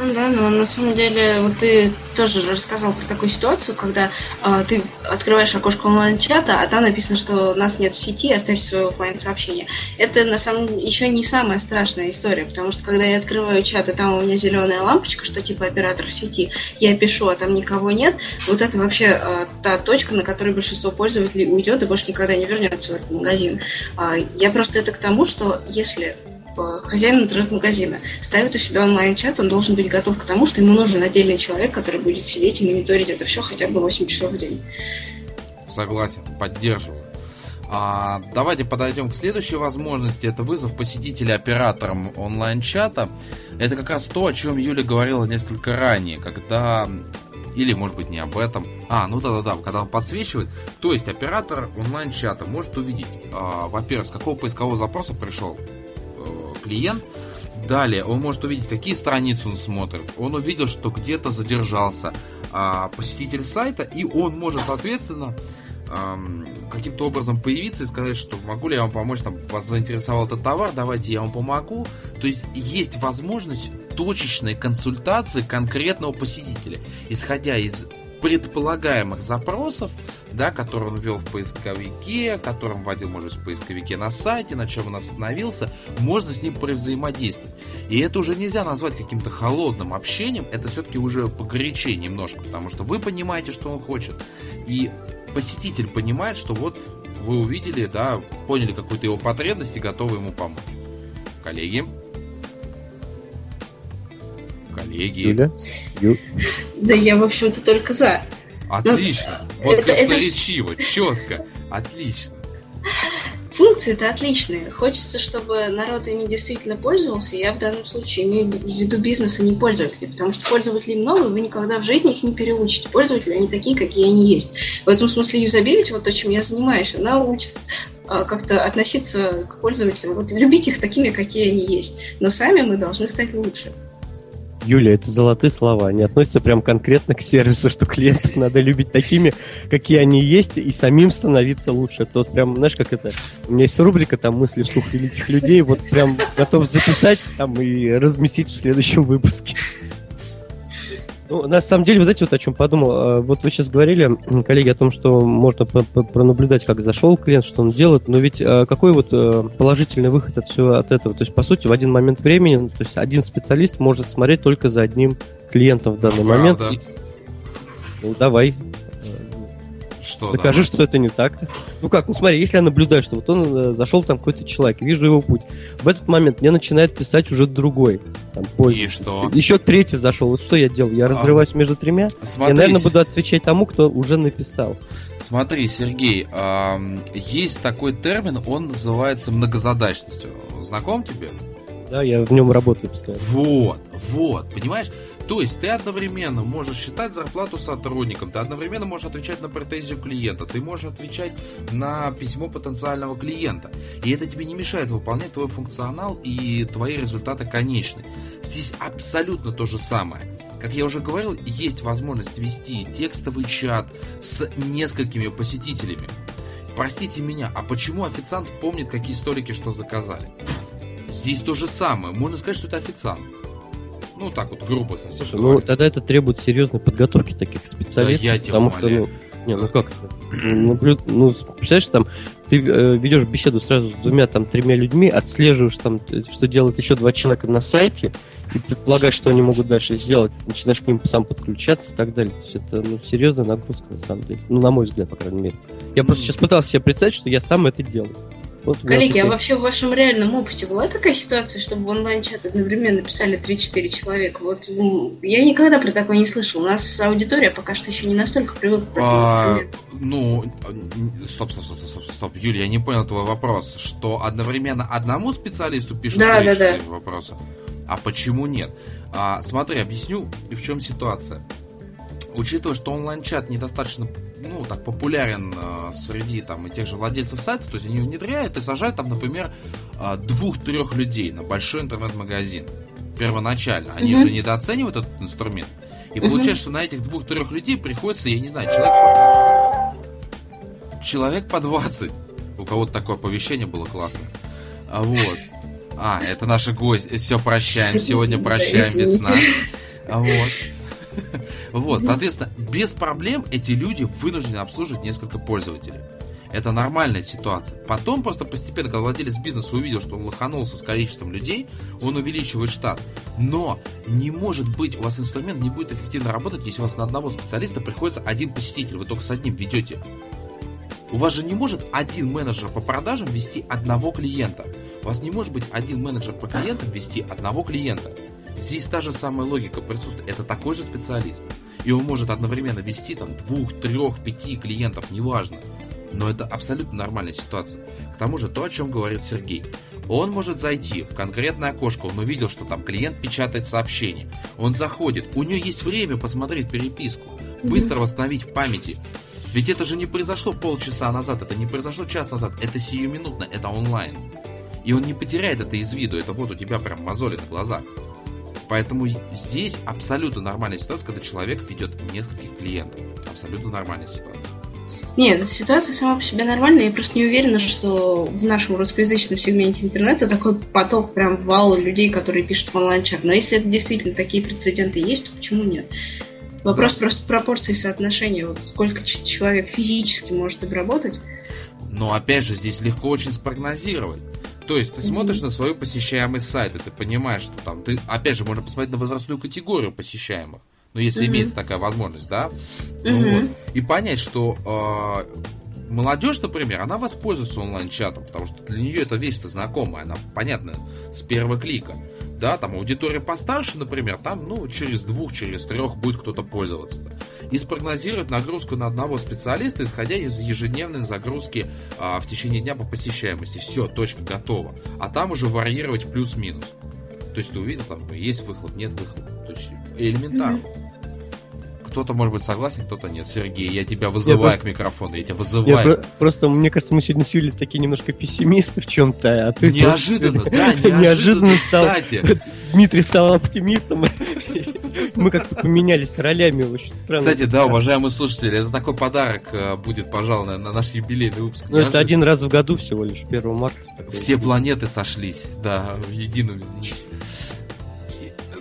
Ну да, но на самом деле, вот ты тоже рассказал про такую ситуацию, когда э, ты открываешь окошко онлайн-чата, а там написано, что нас нет в сети, оставьте свое офлайн сообщение. Это на самом еще не самая страшная история, потому что когда я открываю чат, и там у меня зеленая лампочка, что типа оператор в сети, я пишу, а там никого нет, вот это вообще э, та точка, на которой большинство пользователей уйдет и больше никогда не вернется в этот магазин. Э, я просто это к тому, что если хозяин интернет-магазина ставит у себя онлайн-чат, он должен быть готов к тому, что ему нужен отдельный человек, который будет сидеть и мониторить это все хотя бы 8 часов в день. Согласен, поддерживаю. А, давайте подойдем к следующей возможности. Это вызов посетителя оператором онлайн-чата. Это как раз то, о чем Юля говорила несколько ранее, когда или может быть не об этом. А, ну да-да-да, когда он подсвечивает. То есть оператор онлайн-чата может увидеть, а, во-первых, с какого поискового запроса пришел клиент. Далее он может увидеть, какие страницы он смотрит. Он увидел, что где-то задержался а, посетитель сайта, и он может, соответственно, каким-то образом появиться и сказать, что могу ли я вам помочь, там, вас заинтересовал этот товар, давайте я вам помогу. То есть есть возможность точечной консультации конкретного посетителя, исходя из предполагаемых запросов, да, который он ввел в поисковике, который он вводил, может быть, в поисковике на сайте, на чем он остановился, можно с ним взаимодействовать. И это уже нельзя назвать каким-то холодным общением, это все-таки уже погорячее немножко, потому что вы понимаете, что он хочет, и посетитель понимает, что вот вы увидели, да, поняли какую-то его потребность и готовы ему помочь. Коллеги? Коллеги? Юля? Ю... Да я, в общем-то, только за. Отлично. Но вот это, красноречиво, это... четко. Отлично. Функции-то отличные. Хочется, чтобы народ ими действительно пользовался. Я в данном случае имею в виду бизнес, а не пользователей. Потому что пользователей много, и вы никогда в жизни их не переучите. Пользователи, они такие, какие они есть. В этом смысле юзабилити, вот то, чем я занимаюсь, она учит а, как-то относиться к пользователям, вот любить их такими, какие они есть. Но сами мы должны стать лучше. Юля, это золотые слова. Они относятся прям конкретно к сервису, что клиентов надо любить такими, какие они есть, и самим становиться лучше. Это вот прям, знаешь, как это... У меня есть рубрика там «Мысли вслух великих людей», вот прям готов записать там и разместить в следующем выпуске. Ну, на самом деле, вы знаете, вот о чем подумал. А, вот вы сейчас говорили, коллеги, о том, что можно пронаблюдать, как зашел клиент, что он делает, но ведь а, какой вот э, положительный выход от всего от этого? То есть, по сути, в один момент времени, ну, то есть один специалист может смотреть только за одним клиентом в данный Правда. момент. И... Ну, давай, что? Докажи, что это не так. Ну как, ну смотри, если я наблюдаю, что вот он э, зашел там какой-то человек, вижу его путь. В этот момент мне начинает писать уже другой. Там, И что? Еще третий зашел. Вот что я делаю? Я а, разрываюсь между тремя. Смотри, я, наверное, буду отвечать тому, кто уже написал. Смотри, Сергей, э, есть такой термин, он называется многозадачностью. Знаком тебе? Да, я в нем работаю постоянно. Вот, вот, понимаешь? То есть ты одновременно можешь считать зарплату сотрудникам, ты одновременно можешь отвечать на претензию клиента, ты можешь отвечать на письмо потенциального клиента. И это тебе не мешает выполнять твой функционал и твои результаты конечны. Здесь абсолютно то же самое. Как я уже говорил, есть возможность вести текстовый чат с несколькими посетителями. Простите меня, а почему официант помнит, какие столики что заказали? Здесь то же самое. Можно сказать, что это официант. Ну, так вот, грубо совсем. Слушай, ну тогда это требует серьезной подготовки таких специалистов. Да, я потому что, ну, не, ну как это? [CLEARS THROAT] Ну, ну, представляешь, там ты э, ведешь беседу сразу с двумя, там, тремя людьми, отслеживаешь там, что делают еще два человека на сайте, и предполагаешь, что они могут дальше сделать, начинаешь к ним сам подключаться и так далее. То есть это ну, серьезная нагрузка, на самом деле. Ну, на мой взгляд, по крайней мере. Я просто сейчас пытался себе представить, что я сам это делаю. Вот Коллеги, а вообще в вашем реальном опыте была такая ситуация, чтобы в онлайн-чат одновременно писали 3-4 человека? Вот ну, я никогда про такое не слышал. У нас аудитория пока что еще не настолько привыкла к этому а, Ну, стоп, стоп, стоп, стоп, стоп, Юлия, я не понял твой вопрос. Что одновременно одному специалисту пишут да, да, да. вопросы? А почему нет? А, смотри, объясню, в чем ситуация. Учитывая, что онлайн-чат недостаточно ну, так популярен э, среди там и тех же владельцев сайта, то есть они внедряют и сажают там, например, э, двух-трех людей на большой интернет-магазин первоначально. Они uh-huh. же недооценивают этот инструмент. И uh-huh. получается, что на этих двух-трех людей приходится, я не знаю, человек по... человек по 20. У кого-то такое оповещение было классно. А вот. А, это наши гости. Все, прощаем. Сегодня прощаем весна. А вот. [LAUGHS] Вот, соответственно, без проблем эти люди вынуждены обслуживать несколько пользователей. Это нормальная ситуация. Потом просто постепенно, когда владелец бизнеса увидел, что он лоханулся с количеством людей, он увеличивает штат. Но не может быть, у вас инструмент не будет эффективно работать, если у вас на одного специалиста приходится один посетитель, вы только с одним ведете. У вас же не может один менеджер по продажам вести одного клиента. У вас не может быть один менеджер по клиентам вести одного клиента. Здесь та же самая логика присутствует. Это такой же специалист. И он может одновременно вести там двух, трех, пяти клиентов, неважно. Но это абсолютно нормальная ситуация. К тому же то, о чем говорит Сергей. Он может зайти в конкретное окошко, он увидел, что там клиент печатает сообщение. Он заходит, у него есть время посмотреть переписку, быстро восстановить в памяти. Ведь это же не произошло полчаса назад, это не произошло час назад, это сиюминутно, это онлайн. И он не потеряет это из виду, это вот у тебя прям мозоли на глазах. Поэтому здесь абсолютно нормальная ситуация, когда человек ведет нескольких клиентов. Абсолютно нормальная ситуация. Нет, ситуация сама по себе нормальная. Я просто не уверена, что в нашем русскоязычном сегменте интернета такой поток, прям вал людей, которые пишут в онлайн-чат. Но если это действительно такие прецеденты есть, то почему нет? Вопрос да. просто пропорции соотношения. Вот сколько человек физически может обработать. Но опять же, здесь легко очень спрогнозировать. То есть ты смотришь на свою посещаемость сайта, ты понимаешь, что там ты, опять же, можно посмотреть на возрастную категорию посещаемых. Ну, если mm-hmm. имеется такая возможность, да? Mm-hmm. Ну, вот. И понять, что э, молодежь, например, она воспользуется онлайн-чатом, потому что для нее эта вещь-то знакомая, она понятна с первого клика да, там аудитория постарше, например, там, ну, через двух, через трех будет кто-то пользоваться. Да. И спрогнозировать нагрузку на одного специалиста, исходя из ежедневной загрузки а, в течение дня по посещаемости. Все, точка готова. А там уже варьировать плюс-минус. То есть ты увидел, там, есть выхлоп, нет выхлопа. То есть элементарно. Mm-hmm. Кто-то может быть согласен, кто-то нет. Сергей, я тебя вызываю я просто... к микрофону, я тебя вызываю. Я про- просто, мне кажется, мы сегодня с Юлей такие немножко пессимисты в чем-то, а ты Неожиданно, просто... да, [LAUGHS] неожиданно, неожиданно стал... Кстати. [LAUGHS] Дмитрий стал оптимистом. [LAUGHS] Мы как-то поменялись ролями, очень странно. Кстати, да, уважаемые слушатели, это такой подарок э, будет, пожалуй, на наш юбилейный выпуск. Ну, это один раз в году всего лишь, 1 марта. Все планеты сошлись, да, в едином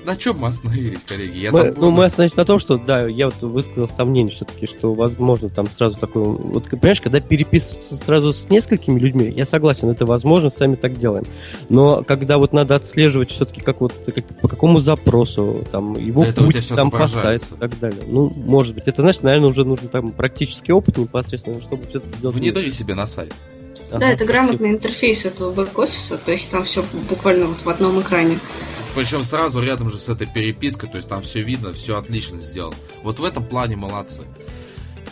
на чем мы остановились, коллеги? Я мы, там... Ну, мы остановились на том, что, да, я вот высказал сомнение все-таки, что возможно там сразу такой... Вот, понимаешь, когда переписываться сразу с несколькими людьми, я согласен, это возможно, сами так делаем. Но когда вот надо отслеживать все-таки как вот, как, по какому запросу, там, его да путь, там, по сайту и так далее. Ну, может быть. Это, значит, наверное, уже нужен там практический опыт непосредственно, чтобы все-таки сделать... Внедри себе на сайт. Ага, да, это грамотный интерфейс этого бэк-офиса, то есть там все буквально вот в одном экране. Причем сразу рядом же с этой перепиской, то есть там все видно, все отлично сделано. Вот в этом плане молодцы.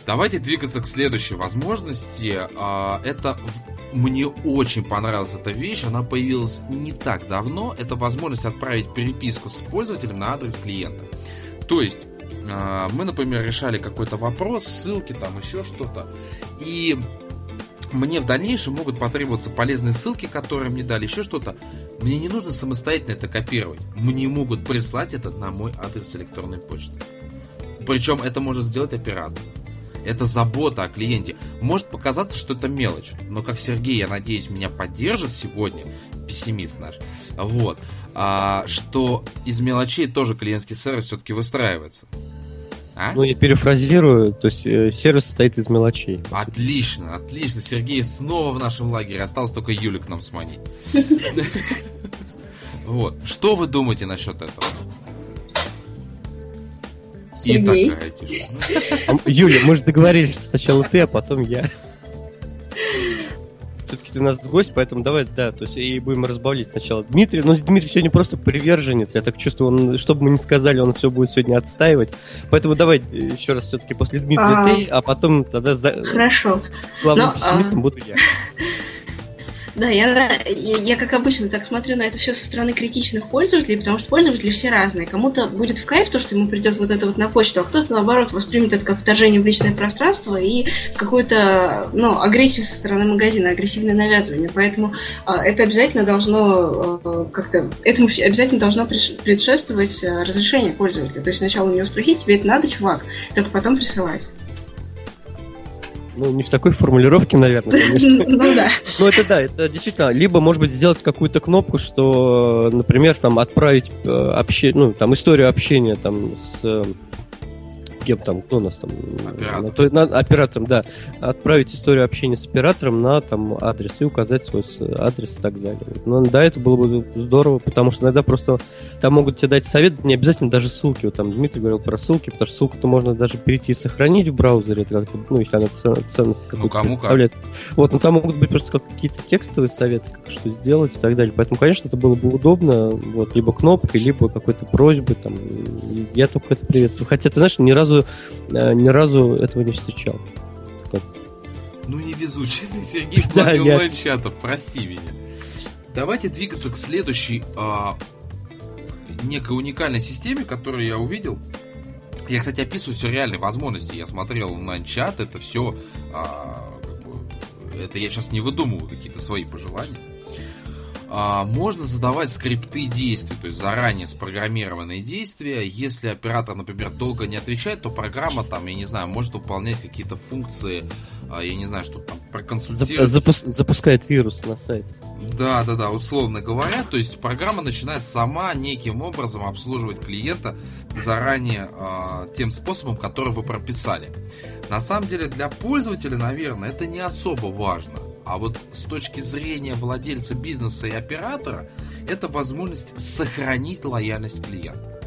Давайте двигаться к следующей возможности. А, это мне очень понравилась эта вещь. Она появилась не так давно. Это возможность отправить переписку с пользователем на адрес клиента. То есть а, мы, например, решали какой-то вопрос, ссылки, там еще что-то. И мне в дальнейшем могут потребоваться полезные ссылки, которые мне дали, еще что-то. Мне не нужно самостоятельно это копировать. Мне могут прислать это на мой адрес электронной почты. Причем это может сделать оператор. Это забота о клиенте. Может показаться, что это мелочь, но как Сергей, я надеюсь, меня поддержит сегодня, пессимист наш, Вот. А, что из мелочей тоже клиентский сервис все-таки выстраивается. А? Ну, я перефразирую, то есть э, сервис состоит из мелочей. Отлично, отлично. Сергей снова в нашем лагере. Осталось только Юля к нам сманить. [LAUGHS] Вот. Что вы думаете насчет этого? Сергей. Юля, мы же договорились, что сначала ты, а потом я. Все-таки ты у нас гость, поэтому давай, да, то есть и будем разбавлять сначала Дмитрий. Ну, Дмитрий сегодня просто приверженец, я так чувствую, он, что бы мы ни сказали, он все будет сегодня отстаивать. Поэтому давай еще раз все-таки после Дмитрия а... ты, а потом тогда за... Хорошо. главным Но, пессимистом а... буду я. Да, я, я, я, как обычно, так смотрю на это все со стороны критичных пользователей, потому что пользователи все разные. Кому-то будет в кайф то, что ему придет вот это вот на почту, а кто-то, наоборот, воспримет это как вторжение в личное пространство и какую-то, ну, агрессию со стороны магазина, агрессивное навязывание. Поэтому а, это обязательно должно а, как-то, этому обязательно должно предшествовать а, разрешение пользователя. То есть сначала у него спросить, тебе это надо, чувак, только потом присылать. Ну, не в такой формулировке, наверное, конечно. [LAUGHS] Ну да. Ну это да, это действительно. Либо, может быть, сделать какую-то кнопку, что, например, там отправить э, ну, там историю общения там с кем там, кто у нас там? Оператор. То, на, оператором, да. Отправить историю общения с оператором на там адрес и указать свой адрес и так далее. Ну, да, это было бы здорово, потому что иногда просто там могут тебе дать совет, не обязательно даже ссылки. Вот там Дмитрий говорил про ссылки, потому что ссылку-то можно даже перейти и сохранить в браузере, это как-то, ну, если она цен, ценность ну, какую-то ну, представляет. Как. Вот, но там могут быть просто какие-то текстовые советы, как что сделать и так далее. Поэтому, конечно, это было бы удобно, вот, либо кнопкой, либо какой-то просьбой, там, я только это приветствую. Хотя, ты знаешь, ни разу разу, э, ни разу этого не встречал. Как? Ну, невезучий Сергей [LAUGHS] да, онлайн-чатов, прости меня. Давайте двигаться к следующей а, некой уникальной системе, которую я увидел. Я, кстати, описываю все реальные возможности. Я смотрел онлайн-чат, это все... А, это я сейчас не выдумываю какие-то свои пожелания можно задавать скрипты действий, то есть заранее спрограммированные действия. Если оператор, например, долго не отвечает, то программа там, я не знаю, может выполнять какие-то функции, а, я не знаю, что там проконсультировать. Запус запускает вирус на сайт. Да, да, да, условно говоря, то есть программа начинает сама неким образом обслуживать клиента заранее э, тем способом, который вы прописали. На самом деле для пользователя, наверное, это не особо важно. А вот с точки зрения владельца бизнеса и оператора, это возможность сохранить лояльность клиента.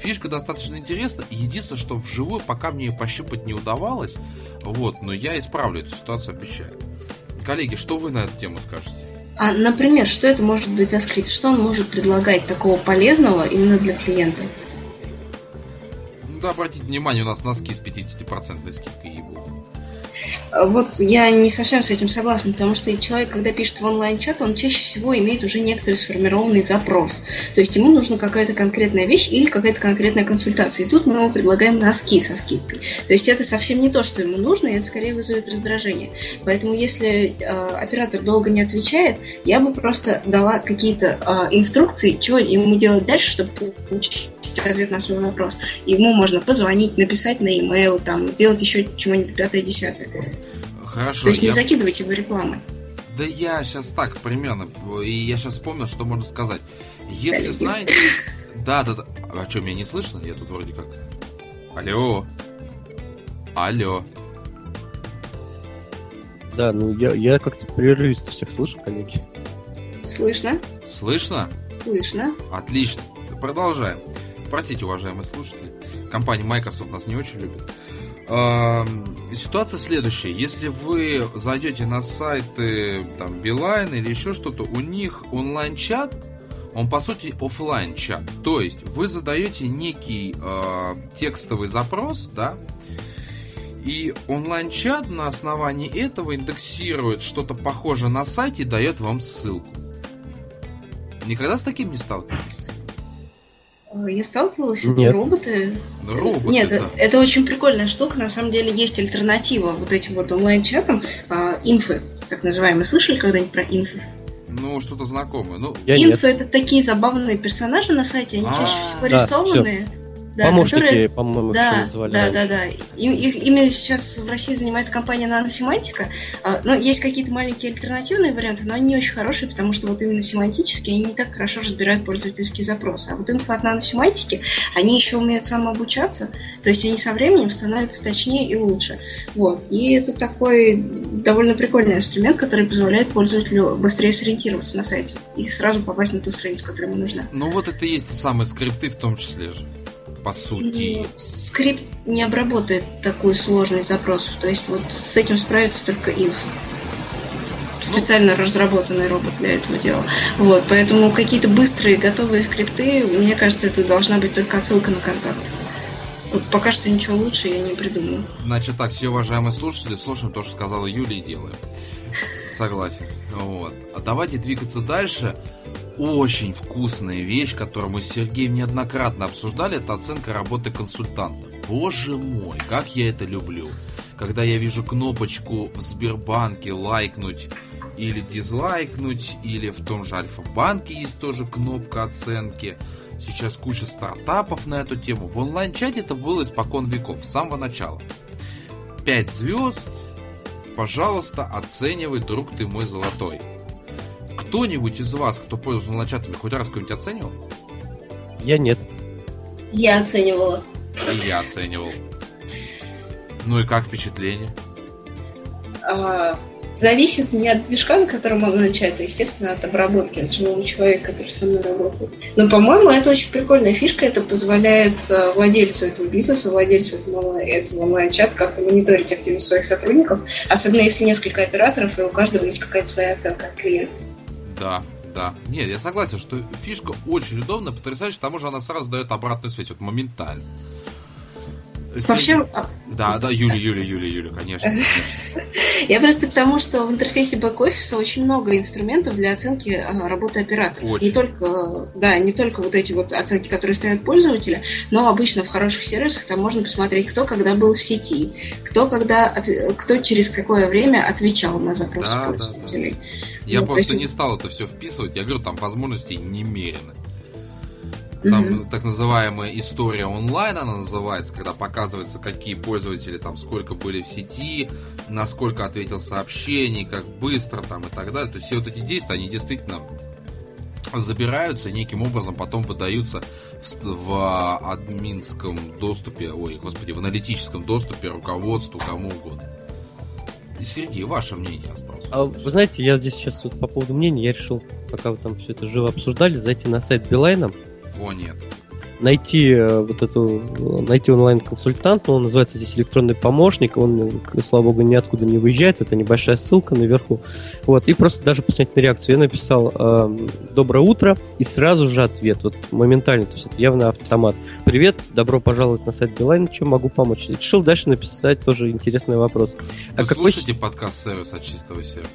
Фишка достаточно интересна. Единственное, что вживую пока мне ее пощупать не удавалось. Вот, но я исправлю эту ситуацию, обещаю. Коллеги, что вы на эту тему скажете? А, например, что это может быть за скрипт? Что он может предлагать такого полезного именно для клиента? Ну да, обратите внимание, у нас носки с 50% скидкой ебу. Вот я не совсем с этим согласна, потому что человек, когда пишет в онлайн-чат, он чаще всего имеет уже некоторый сформированный запрос. То есть ему нужна какая-то конкретная вещь или какая-то конкретная консультация. И тут мы ему предлагаем носки со скидкой. То есть это совсем не то, что ему нужно, и это скорее вызовет раздражение. Поэтому если э, оператор долго не отвечает, я бы просто дала какие-то э, инструкции, что ему делать дальше, чтобы получить ответ на свой вопрос. Ему можно позвонить, написать на e-mail, там, сделать еще чего-нибудь пятое-десятое. Хорошо. То есть я... не закидывайте его рекламой. Да я сейчас так примерно, и я сейчас вспомнил, что можно сказать. Если знаете... Да, да, да. А что, меня не слышно? Я тут вроде как... Алло. Алло. Да, ну я, я как-то прерывисто всех слышу, коллеги. Слышно? Слышно? Слышно. Отлично. Продолжаем. Простите, уважаемые слушатели, компания Microsoft нас не очень любит. Ситуация следующая. Если вы зайдете на сайты там Билайн или еще что-то, у них онлайн-чат, он по сути офлайн чат. То есть вы задаете некий э, текстовый запрос, да, и онлайн-чат на основании этого индексирует что-то похожее на сайте и дает вам ссылку. Никогда с таким не сталкивались? Э, я сталкивалась, Нет. это роботы. Роботы Нет, да. это очень прикольная штука. На самом деле есть альтернатива вот этим вот онлайн-чатам. А, инфы, так называемые. Слышали когда-нибудь про инфы? Ну, что-то знакомое. Ну, инфы это такие забавные персонажи на сайте, они а, чаще всего рисованные. Да, Помощники, которые... по-моему, да, еще называли. да, да, да. И, их, ими сейчас в России занимается компания наносемантика. А, но есть какие-то маленькие альтернативные варианты, но они не очень хорошие, потому что вот именно семантически они не так хорошо разбирают пользовательские запросы. А вот инфо от наносемантики, они еще умеют самообучаться, то есть они со временем становятся точнее и лучше. Вот. И это такой довольно прикольный инструмент, который позволяет пользователю быстрее сориентироваться на сайте и сразу попасть на ту страницу, которая ему нужна. Ну вот это и есть те самые скрипты в том числе же. По сути. Ну, Скрипт не обработает такую сложность запросов, то есть вот с этим справится только инф. Специально разработанный робот для этого дела. Вот, поэтому какие-то быстрые готовые скрипты, мне кажется, это должна быть только отсылка на контакт. Вот пока что ничего лучше я не придумаю. Значит так, все уважаемые слушатели, слушаем то, что сказала Юля и делаем. Согласен. Вот. А давайте двигаться дальше. Очень вкусная вещь, которую мы с Сергеем неоднократно обсуждали, это оценка работы консультанта. Боже мой, как я это люблю. Когда я вижу кнопочку в Сбербанке лайкнуть или дизлайкнуть, или в том же Альфа-банке есть тоже кнопка оценки. Сейчас куча стартапов на эту тему. В онлайн-чате это было испокон веков, с самого начала. 5 звезд, пожалуйста, оценивай, друг ты мой золотой. Кто-нибудь из вас, кто пользовался онлайн-чатами, хоть раз кого-нибудь оценивал? Я нет. Я оценивала. И я оценивал. Ну и как впечатление? А, зависит не от движка, на котором он начать, а, естественно, от обработки, от живого человека, который со мной работает. Но, по-моему, это очень прикольная фишка. Это позволяет а, владельцу этого бизнеса, владельцу этого, этого онлайн-чата как-то мониторить активность своих сотрудников, особенно если несколько операторов, и у каждого есть какая-то своя оценка от клиента. Да, да. Нет, я согласен, что фишка очень удобная, потрясающая, к тому же она сразу дает обратную связь, вот моментально. Вообще, Да, да, Юля, Юля, Юля, Юля, конечно. [LAUGHS] Я просто к тому, что в интерфейсе бэк-офиса очень много инструментов для оценки а, работы операторов. Очень. Не только, да, не только вот эти вот оценки, которые ставят пользователи, но обычно в хороших сервисах там можно посмотреть, кто когда был в сети, кто когда, кто через какое время отвечал на запросы Да, да, пользователей. Я Ну, то просто есть- не стал это все вписывать. Я говорю, там возможностей немерено. Там Мгм. так называемая история онлайн, она называется, когда показывается, какие пользователи там сколько были в сети, насколько ответил сообщений, как быстро там и так далее. То есть все вот эти действия, они действительно забираются и неким образом потом выдаются в, в админском доступе, ой, господи, в аналитическом доступе руководству, кому угодно. И, Сергей, ваше мнение осталось? А вы знаете, я здесь сейчас вот по поводу мнения, я решил, пока вы там все это живо обсуждали, зайти на сайт Билайна, О, нет. Найти э, вот эту, найти онлайн-консультанта, он называется здесь электронный помощник, он, э, слава богу, ниоткуда не выезжает, это небольшая ссылка наверху, вот, и просто даже посмотреть на реакцию. Я написал э, «Доброе утро», и сразу же ответ, вот моментально, то есть это явно автомат. «Привет, добро пожаловать на сайт Билайн, чем могу помочь?» И решил дальше написать тоже интересный вопрос. Вы А какой, слушаете подкаст сервис от чистого сердца?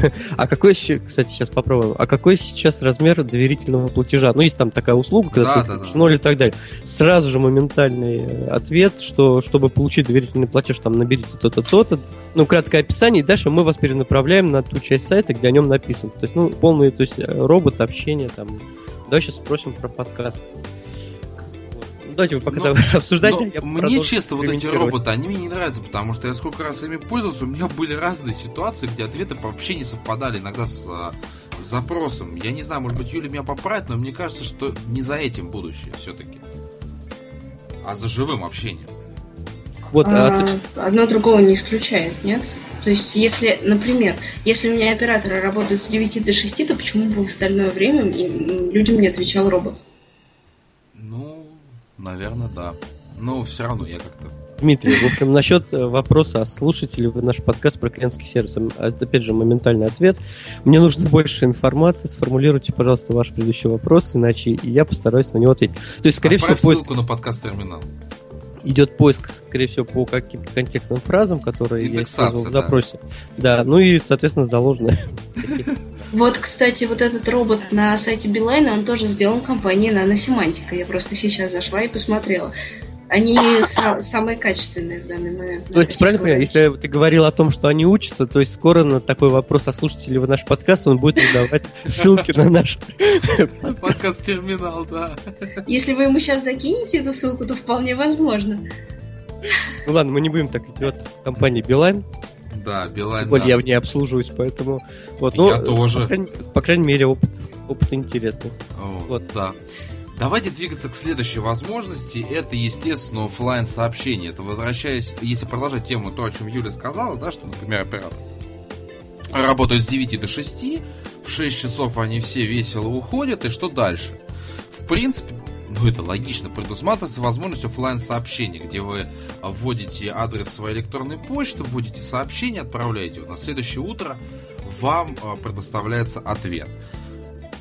[LAUGHS] а какой, кстати, сейчас попробуем, а какой сейчас размер доверительного платежа? Ну, есть там такая услуга, когда Да, ты да, да. ноль и так далее. Сразу же моментальный э, ответ, что чтобы получить доверительный платеж, там наберите то-то, то-то, ну, краткое описание, и дальше мы вас перенаправляем на ту часть сайта, где о нем написано. То есть, ну, полный, то есть, э, робот, общение там. Давай сейчас спросим про подкаст. Давайте вы пока давай [LAUGHS] обсуждайте. Но я мне честно, вот эти роботы, они мне не нравятся, потому что я сколько раз ими пользовался, у меня были разные ситуации, где ответы вообще не совпадали иногда с, а, с запросом. Я не знаю, может быть, Юля меня поправит, но мне кажется, что не за этим будущее все-таки, а за живым общением. Вот, а А, ты- Одно другого не исключает, нет? То есть, если, например, если у меня операторы работают с 9 до 6, то почему бы в остальное время людям не отвечал робот? Наверное, да. Но все равно я как-то... Дмитрий, в общем, насчет э, вопроса, слушаете ли вы наш подкаст про клиентский сервис? М, Это, опять же, моментальный ответ. Мне нужно больше информации. Сформулируйте, пожалуйста, ваш предыдущий вопрос, иначе я постараюсь на него ответить. То есть, скорее всего, Отправь поиск, ссылку на подкаст-терминал. Идет поиск, скорее всего, по каким-то контекстным фразам, которые я использовал в да. запросе. Да, ну и, соответственно, заложено. [LAUGHS] Вот, кстати, вот этот робот на сайте Билайна, он тоже сделан компанией Наносемантика. Я просто сейчас зашла и посмотрела. Они самые качественные в данный момент. То есть, правильно понимаю, если ты говорил о том, что они учатся, то есть скоро на такой вопрос, а слушатели вы наш подкаст, он будет выдавать ссылки на наш подкаст-терминал, да. Если вы ему сейчас закинете эту ссылку, то вполне возможно. Ну ладно, мы не будем так издеваться в компании Билайн. Да, Билайн. Тем более я в ней обслуживаюсь, поэтому. Вот, ну, я тоже. По крайней, по крайней мере, опыт, опыт интересный. вот, да. Давайте двигаться к следующей возможности. Это, естественно, офлайн сообщение. Это возвращаясь, если продолжать тему, то, о чем Юля сказала, да, что, например, оператор работают с 9 до 6, в 6 часов они все весело уходят, и что дальше? В принципе, ну это логично, предусматривается возможность офлайн сообщения, где вы вводите адрес своей электронной почты, вводите сообщение, отправляете его. На следующее утро вам а, предоставляется ответ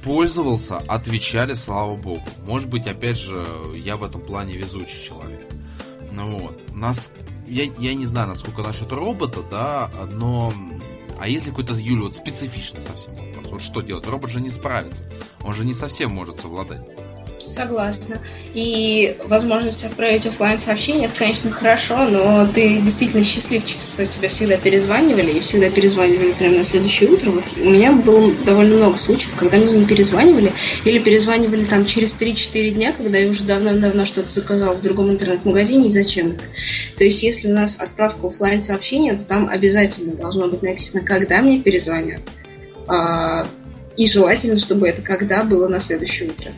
пользовался, отвечали, слава богу. Может быть, опять же, я в этом плане везучий человек. Ну вот. Нас, я, я не знаю, насколько насчет робота, да, но... А если какой-то, Юля, вот специфичный совсем вопрос? Вот что делать? Робот же не справится. Он же не совсем может совладать. Согласна. И возможность отправить офлайн сообщение, это, конечно, хорошо, но ты действительно счастливчик, что тебя всегда перезванивали, и всегда перезванивали прямо на следующее утро. Вот у меня было довольно много случаев, когда мне не перезванивали, или перезванивали там через 3-4 дня, когда я уже давно-давно что-то заказал в другом интернет-магазине, и зачем это. То есть, если у нас отправка офлайн сообщения, то там обязательно должно быть написано, когда мне перезвонят. А, и желательно, чтобы это когда было на следующее утро.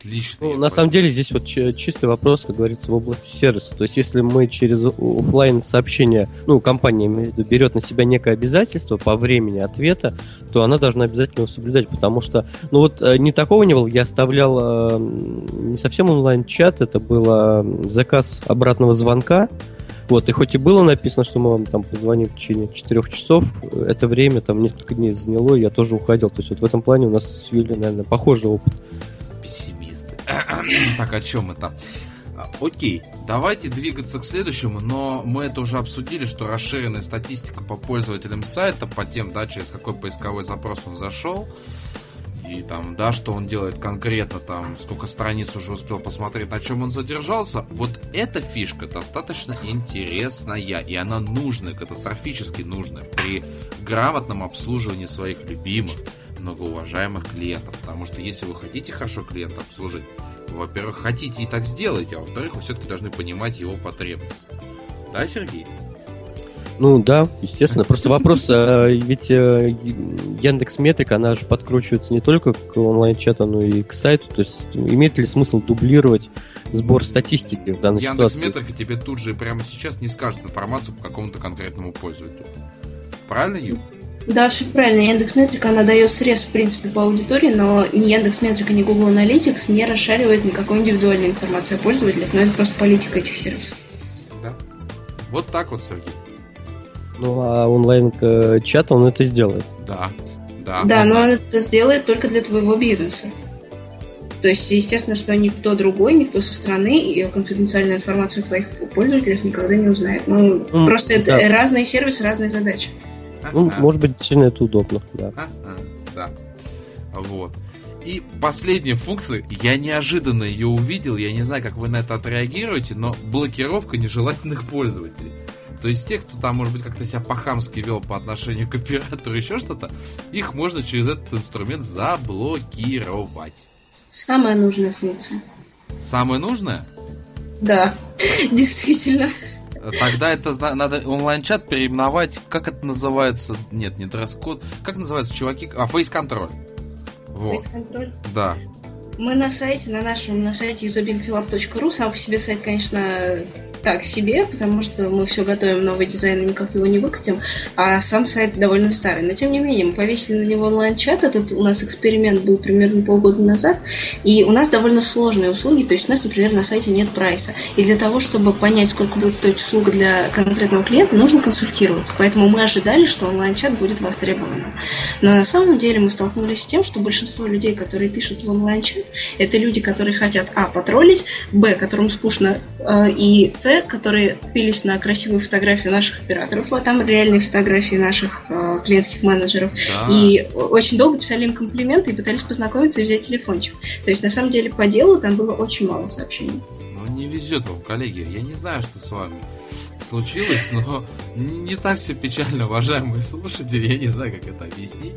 Отлично. Ну, на самом деле здесь вот чистый вопрос, как говорится, в области сервиса. То есть, если мы через офлайн сообщение, ну, компания берет на себя некое обязательство по времени ответа, то она должна обязательно его соблюдать, потому что, ну вот э, не такого не было, я оставлял э, не совсем онлайн-чат, это был заказ обратного звонка, вот, и хоть и было написано, что мы вам там позвоним в течение 4 часов, это время там несколько дней заняло, и я тоже уходил. То есть вот в этом плане у нас с Юлей, наверное, похожий опыт. Так, о чем это? А, окей, давайте двигаться к следующему, но мы это уже обсудили, что расширенная статистика по пользователям сайта, по тем, да, через какой поисковой запрос он зашел, и там, да, что он делает конкретно, там, сколько страниц уже успел посмотреть, на чем он задержался, вот эта фишка достаточно интересная, и она нужная, катастрофически нужная при грамотном обслуживании своих любимых, многоуважаемых клиентов. Потому что если вы хотите хорошо клиента обслужить, во-первых, хотите и так сделать, а во-вторых, вы все-таки должны понимать его потребности. Да, Сергей? Ну да, естественно. Просто вопрос, а, ведь э, Яндекс Метрика, она же подкручивается не только к онлайн-чату, но и к сайту. То есть имеет ли смысл дублировать сбор статистики в данной Яндекс ситуации? Яндекс Метрика тебе тут же прямо сейчас не скажет информацию по какому-то конкретному пользователю. Правильно, Юр? Да, все правильно. Яндекс Метрика, она дает срез, в принципе, по аудитории, но ни Яндекс Метрика, ни Google Analytics не расшаривает никакой индивидуальной информации о пользователях, но это просто политика этих сервисов. Да. Вот так вот, Сергей. Ну, а онлайн-чат он это сделает. Да, да. Да, но он это сделает только для твоего бизнеса. То есть, естественно, что никто другой, никто со стороны и конфиденциальную информацию о твоих пользователях никогда не узнает. Ну, mm, просто да. это разные сервисы, разные задачи. Ну, может быть, действительно это удобно, да. Да. Вот. И последняя функция, я неожиданно ее увидел, я не знаю, как вы на это отреагируете, но блокировка нежелательных пользователей. То есть тех, кто там, может быть, как-то себя по-хамски вел по отношению к оператору, еще что-то, их можно через этот инструмент заблокировать. Самая нужная функция. Самая нужная? Да, [LAUGHS] действительно. Тогда это надо онлайн-чат переименовать, как это называется? Нет, не дресс-код. Как называются чуваки? А, фейс-контроль. Вот. Фейс-контроль? Да. Мы на сайте, на нашем, на сайте usabilitylab.ru, сам по себе сайт, конечно, так себе, потому что мы все готовим, новый дизайн, и никак его не выкатим, а сам сайт довольно старый. Но тем не менее, мы повесили на него онлайн-чат, этот у нас эксперимент был примерно полгода назад, и у нас довольно сложные услуги, то есть у нас, например, на сайте нет прайса. И для того, чтобы понять, сколько будет стоить услуга для конкретного клиента, нужно консультироваться. Поэтому мы ожидали, что онлайн-чат будет востребованным. Но на самом деле мы столкнулись с тем, что большинство людей, которые пишут в онлайн-чат, это люди, которые хотят, а, потроллить, б, которым скучно, и, с, которые купились на красивую фотографию наших операторов, а там реальные фотографии наших э, клиентских менеджеров. Да. И очень долго писали им комплименты и пытались познакомиться и взять телефончик. То есть, на самом деле, по делу там было очень мало сообщений. Ну, не везет вам, коллеги. Я не знаю, что с вами случилось, но [LAUGHS] не так все печально, уважаемые слушатели. Я не знаю, как это объяснить.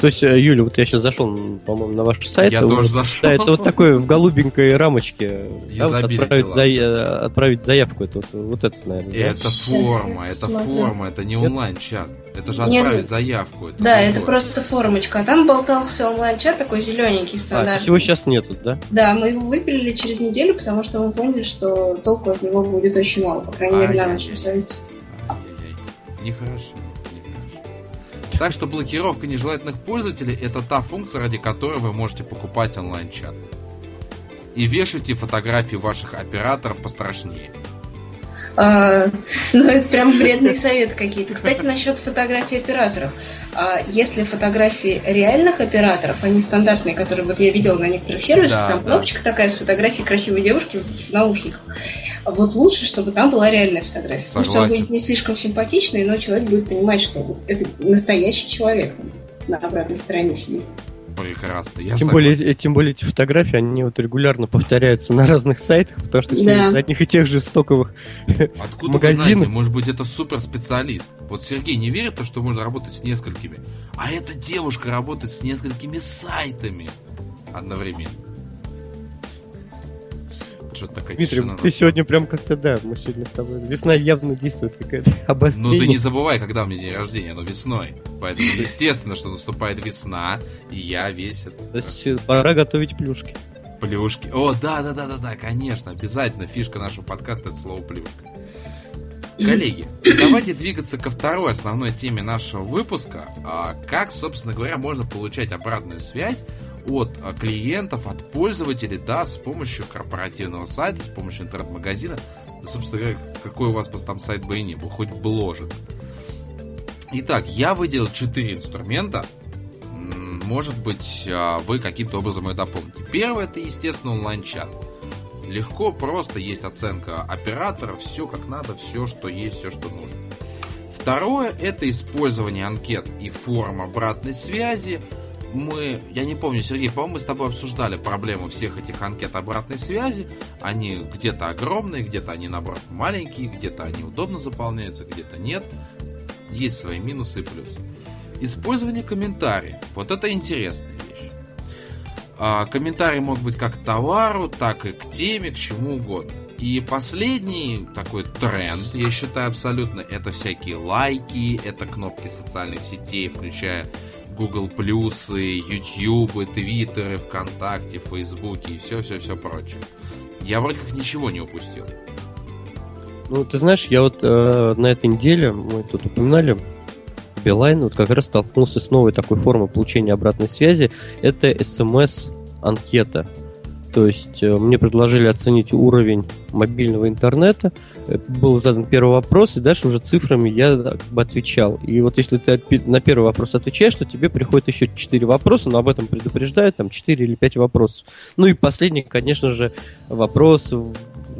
То есть, э, Юля, вот я сейчас зашел, по-моему, на ваш сайт. Я вот, тоже зашел. Да, это вот такой в голубенькой рамочке. Да, вот, отправить, за, э, отправить заявку. Это, вот, вот это, наверное. Это да? форма, это смотрю. форма, это не онлайн-чат. Это же Нет. отправить заявку. Это Да, это просто формочка. А там болтался онлайн-чат такой зелененький, А, то стандартный. есть его сейчас нету, да? Да, мы его выпилили через неделю, потому что мы поняли, что толку от него будет очень мало, по крайней мере, на нашем сайте. Нехорошо. Так что блокировка нежелательных пользователей это та функция, ради которой вы можете покупать онлайн-чат. И вешайте фотографии ваших операторов пострашнее. А, [LAUGHS] ну, это прям вредные советы какие-то. Кстати, насчет фотографий операторов. А, если фотографии реальных операторов, они стандартные, которые вот я видела на некоторых сервисах, Да, там да. кнопочка такая с фотографией красивой девушки в, наушниках. А Вот лучше, чтобы там была реальная фотография. Пусть он Согласен. будет не слишком симпатичный, но человек будет понимать, что вот это настоящий человек на обратной стороне сидит. Прекрасно. Я Тем согласен. более, э, тем более эти фотографии, они вот регулярно повторяются на разных сайтах, потому что все Да. из одних и тех же стоковых. Откуда магазинов. вы знаете, может быть, это супер специалист. Вот Сергей не верит в то, что можно работать с несколькими. А эта девушка работает с несколькими сайтами одновременно. Что-то такая Дмитрий, тишина ты сегодня прям как-то, да, мы сегодня с тобой... Весна явно действует какая-то [LAUGHS] Ну обострение. ты не забывай, когда у меня день рождения, оно весной. Поэтому [LAUGHS] естественно, что наступает весна, и я весь То есть пора готовить плюшки. плюшки. О, да, да, да, да, да, конечно, обязательно. Фишка нашего подкаста это слово плюшка. Коллеги, [CLEARS THROAT] давайте двигаться ко второй основной теме нашего выпуска. А, Как, собственно говоря, можно получать обратную связь от а, клиентов, от пользователей, да, с помощью корпоративного сайта, с помощью интернет-магазина. Да, собственно говоря, какой у вас просто там сайт бы и ни был, хоть бложек. Итак, я выделил 4 инструмента. Может быть, а, вы каким-то образом это дополните. Первый это, естественно, онлайн-чат. Легко, просто есть оценка оператора, все как надо, все, что есть, все, что нужно. Второе это использование анкет и форм обратной связи. Мы, я не помню, Сергей, по-моему, мы с тобой обсуждали проблему всех этих анкет обратной связи. Они где-то огромные, где-то они, наоборот, маленькие, где-то они удобно заполняются, где-то нет. Есть свои минусы и плюсы. Использование комментариев. Вот это интересная вещь. А, комментарии могут быть как к товару, так и к теме, к чему угодно. И последний такой тренд, я считаю абсолютно, это всякие лайки, это кнопки социальных сетей, включая Google плюсы, YouTube, Твиттеры, ВКонтакте, Фейсбуке и все-все-все прочее. Я вроде как ничего не упустил. Ну, ты знаешь, я вот э, на этой неделе, мы тут упоминали, Билайн вот как раз столкнулся с новой такой формой получения обратной связи. Это смс-анкета. То есть э, мне предложили оценить уровень мобильного интернета. Был задан первый вопрос, и дальше уже цифрами я как бы отвечал. И вот если ты на первый вопрос отвечаешь, то тебе приходит еще 4 вопроса, но об этом предупреждают, там 4 или 5 вопросов. Ну и последний, конечно же, вопрос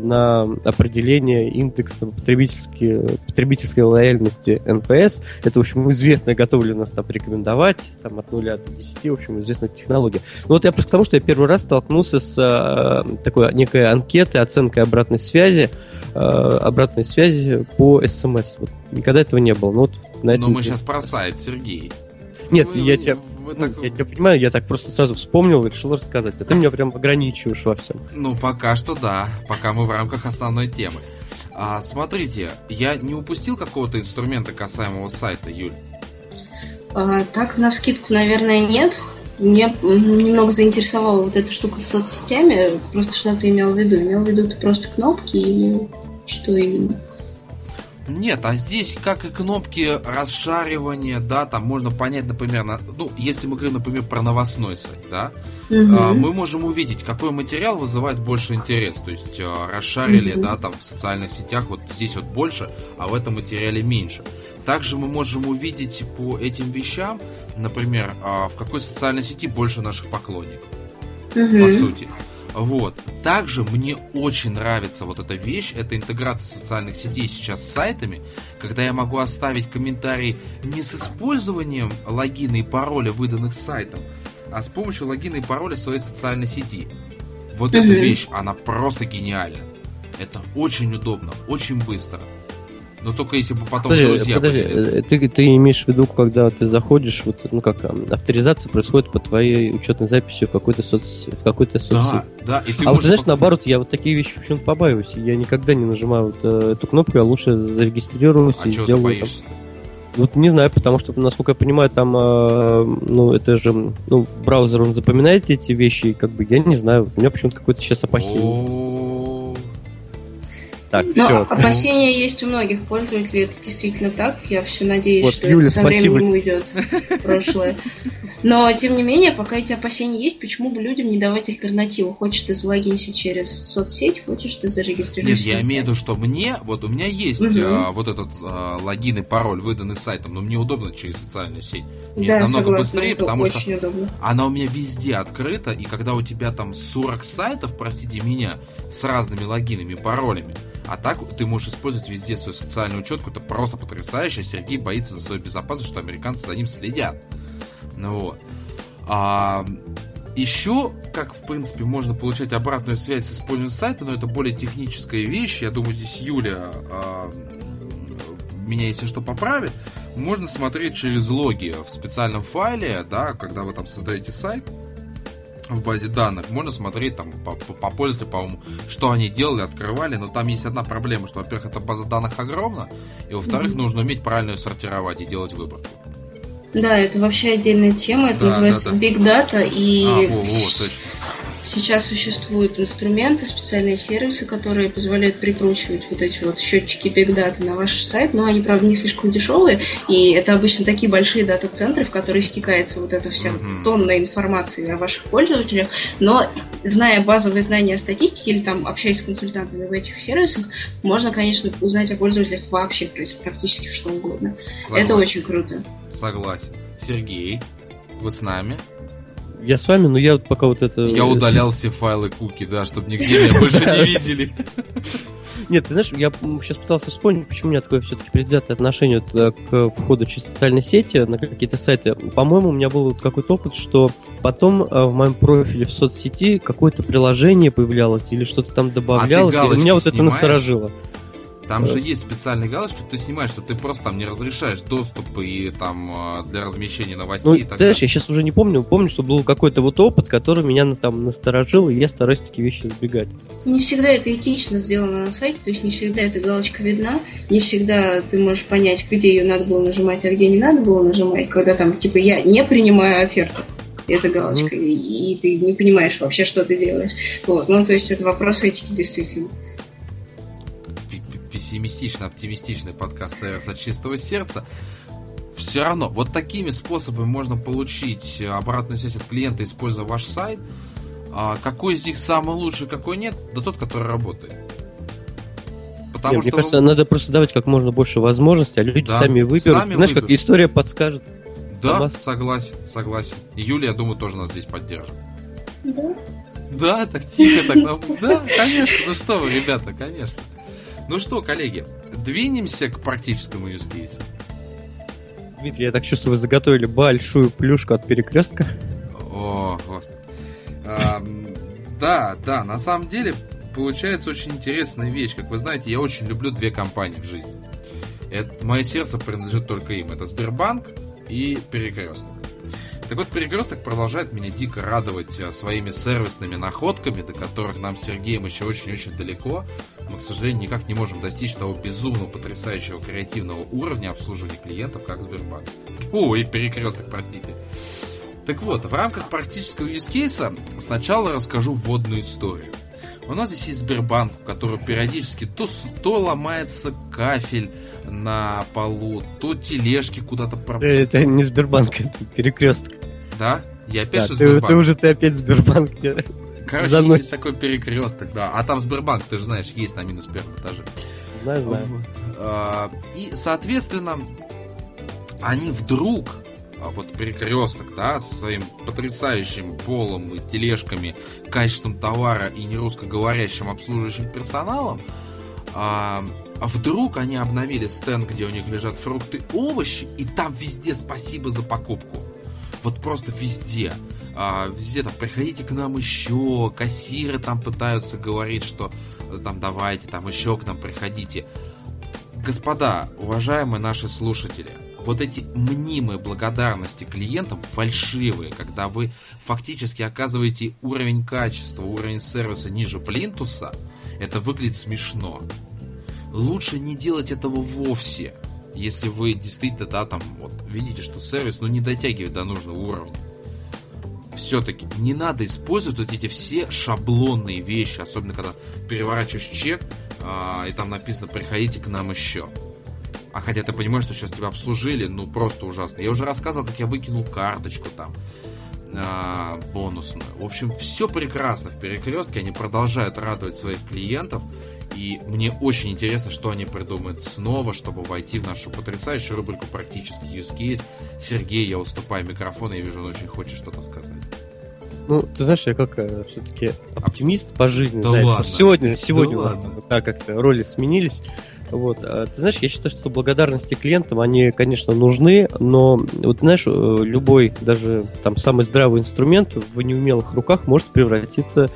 на определение индекса потребительской, потребительской лояльности NPS. Это, в общем, известная, готова ли нас там порекомендовать, там от 0 до 10, в общем, известная технология. Ну вот я просто к тому, что я первый раз столкнулся с э, такой некой анкетой, оценкой обратной связи, э, обратной связи по СМС. Вот никогда этого не было. Ну, вот на Но этом- мы сейчас про сайт, Сергей. Нет, Вы- я тебя... вы ну, так- я тебя понимаю, я так просто сразу вспомнил и решил рассказать. А ты меня прям ограничиваешь во всем. Ну, пока что да. Пока мы в рамках основной темы. А, смотрите, я не упустил какого-то инструмента касаемого сайта, Юль. А, так, на скидку, наверное, нет. Меня м, немного заинтересовала вот эта штука с соцсетями. Просто что ты имел в виду? Имел в виду ты просто кнопки или что именно? Нет, а здесь, как и кнопки расшаривания, да, там можно понять, например, на- ну, если мы говорим, например, про новостной сайт, да, а, мы можем увидеть, какой материал вызывает больше интерес. То есть а, расшарили, Мгм. да, там в социальных сетях, вот здесь вот больше, а в этом материале меньше. Также мы можем увидеть по этим вещам, например, а, в какой социальной сети больше наших поклонников. Мгм. по сути. Вот. Также мне очень нравится вот эта вещь, это интеграция социальных сетей сейчас с сайтами, когда я могу оставить комментарий не с использованием логина и пароля, выданных сайтом, а с помощью логина и пароля своей социальной сети. Вот эта вещь, она просто гениальна. Это очень удобно, очень быстро. Но только если бы потом подожди, друзья подожди. Э, ты, ты имеешь в виду, когда ты заходишь, вот, ну как, авторизация происходит по твоей учетной записи в какой-то соц... в какой-то соцсети. Да, да. И ты а вот знаешь, наоборот, я вот такие вещи почему-то побаиваюсь. Я никогда не нажимаю вот, э, эту кнопку, я лучше зарегистрируюсь а и сделаю. Там... Вот не знаю, потому что, насколько я понимаю, там, э, ну, это же, ну, браузер, он запоминает эти вещи, и как бы, я не знаю, у меня почему-то какое-то сейчас опасение. Так, Но все. опасения есть у многих пользователей, это действительно так. Я все надеюсь, вот, что Юля, это со спасибо. временем уйдет в прошлое. Но, тем не менее, пока эти опасения есть, почему бы людям не давать альтернативу? Хочешь ты залогинься через соцсеть, хочешь ты зарегистрируешься Нет, я имею в виду, что мне, вот у меня есть угу. а, вот этот а, логин и пароль, выданный сайтом, но мне удобно через социальную сеть. Мне да, намного согласна, быстрее, это потому очень что удобно. она у меня везде открыта, и когда у тебя там 40 сайтов, простите меня, с разными логинами, паролями, а так ты можешь использовать везде свою социальную учетку. Это просто потрясающе. Сергей боится за свою безопасность, что американцы за ним следят. Ну вот. А, еще, как в принципе можно получать обратную связь с использованием сайта, но это более техническая вещь. Я думаю, здесь Юля а, меня, если что, поправит. Можно смотреть через логи в специальном файле, да, когда вы там создаете сайт в базе данных, можно смотреть там по, по, по пользователю, по-моему, что они делали, открывали, но там есть одна проблема, что, во-первых, эта база данных огромна, и, во-вторых, mm-hmm. нужно уметь правильно ее сортировать и делать выбор. Да, это вообще отдельная тема, это да, называется да, да. Big Data, и а, во, во, точно. Сейчас существуют инструменты, специальные сервисы, которые позволяют прикручивать вот эти вот счетчики Big Data на ваш сайт, но они, правда, не слишком дешевые, и это обычно такие большие дата-центры, в которые стекается вот эта вся mm-hmm. тонна информации о ваших пользователях, но зная базовые знания о статистике или там общаясь с консультантами в этих сервисах, можно, конечно, узнать о пользователях вообще практически что угодно. Согласен. Это очень круто. Согласен. Сергей, вы с нами? Я с вами, но я вот пока вот это... Я удалял все файлы куки, да, чтобы нигде меня [LAUGHS] больше не видели. Нет, ты знаешь, я сейчас пытался вспомнить, почему у меня такое все-таки предвзятое отношение к входу через социальные сети на какие-то сайты. По-моему, у меня был какой-то опыт, что потом э, в моем профиле в соцсети какое-то приложение появлялось или что-то там добавлялось, а и меня вот это насторожило. Там же есть специальный галочки, ты снимаешь, что ты просто там не разрешаешь доступ и там а, для размещения новостей ну, и так знаешь, далее. я сейчас уже не помню, помню, что был какой-то вот опыт, который меня там насторожил, и я стараюсь такие вещи избегать. Не всегда это этично сделано на сайте, то есть не всегда эта галочка видна, не всегда ты можешь понять, где ее надо было нажимать, а где не надо было нажимать, когда там, типа, я не принимаю оферту эта галочка, mm. и, и ты не понимаешь вообще, что ты делаешь. Вот, ну, то есть это вопрос этики, действительно оптимистичный подкаст СРС от чистого сердца. Все равно, вот такими способами можно получить обратную связь от клиента, используя ваш сайт. А какой из них самый лучший, какой нет? Да тот, который работает. Потому нет, что... Мне кажется, надо просто давать как можно больше возможностей, а люди да, сами выберут. Сами Знаешь, выберут. как история подскажет. Да, сама... согласен, согласен. И Юлия, я думаю, тоже нас здесь поддержит. Да. Да, так тихо, так Да, конечно, ну что вы, ребята, конечно. Ну что, коллеги, двинемся к практическому use case. Дмитрий, я так чувствую, вы заготовили большую плюшку от перекрестка. О, господи. А, да, да, на самом деле получается очень интересная вещь. Как вы знаете, я очень люблю две компании в жизни. Это, мое сердце принадлежит только им. Это Сбербанк и Перекресток. Так вот, Перекресток продолжает меня дико радовать э, своими сервисными находками, до которых нам с Сергеем еще очень-очень далеко. Мы, к сожалению, никак не можем достичь того безумно потрясающего креативного уровня обслуживания клиентов, как Сбербанк. О, и Перекресток, простите. Так вот, в рамках практического юзкейса сначала расскажу вводную историю. У нас здесь есть Сбербанк, у которого периодически то, то ломается кафель, на полу, то тележки куда-то пропадают. Это не Сбербанк, это перекресток. Да? Я опять да, ты, ты уже ты опять Сбербанк Короче, заносит. есть такой перекресток, да. А там Сбербанк, ты же знаешь, есть на минус первом этаже. Знаю, знаю. А, и, соответственно, они вдруг а, вот перекресток, да, со своим потрясающим полом и тележками, качеством товара и нерусскоговорящим обслуживающим персоналом, а, а вдруг они обновили стенд, где у них лежат фрукты, овощи, и там везде спасибо за покупку. Вот просто везде. А, везде там приходите к нам еще, кассиры там пытаются говорить, что э, там давайте, там еще к нам приходите. Господа, уважаемые наши слушатели, вот эти мнимые благодарности клиентам фальшивые, когда вы фактически оказываете уровень качества, уровень сервиса ниже плинтуса, это выглядит смешно. Лучше не делать этого вовсе, если вы действительно, да, там, вот, видите, что сервис, ну, не дотягивает до нужного уровня. Все-таки не надо использовать вот эти все шаблонные вещи, особенно когда переворачиваешь чек, а, и там написано «приходите к нам еще». А хотя ты понимаешь, что сейчас тебя обслужили, ну просто ужасно. Я уже рассказывал, как я выкинул карточку там э, бонусную. В общем, все прекрасно в перекрестке. Они продолжают радовать своих клиентов. И мне очень интересно, что они придумают снова, чтобы войти в нашу потрясающую рубрику «Практически use case». Сергей, я уступаю микрофон, я вижу, он очень хочет что-то сказать. Ну, ты знаешь, я как э, все-таки оптимист по жизни. Да, да ладно. Сегодня, сегодня да у нас ладно. так как-то роли сменились. Вот. А, ты знаешь, я считаю, что благодарности клиентам, они, конечно, нужны, но вот знаешь, э, любой, даже там самый здравый инструмент в неумелых руках может превратиться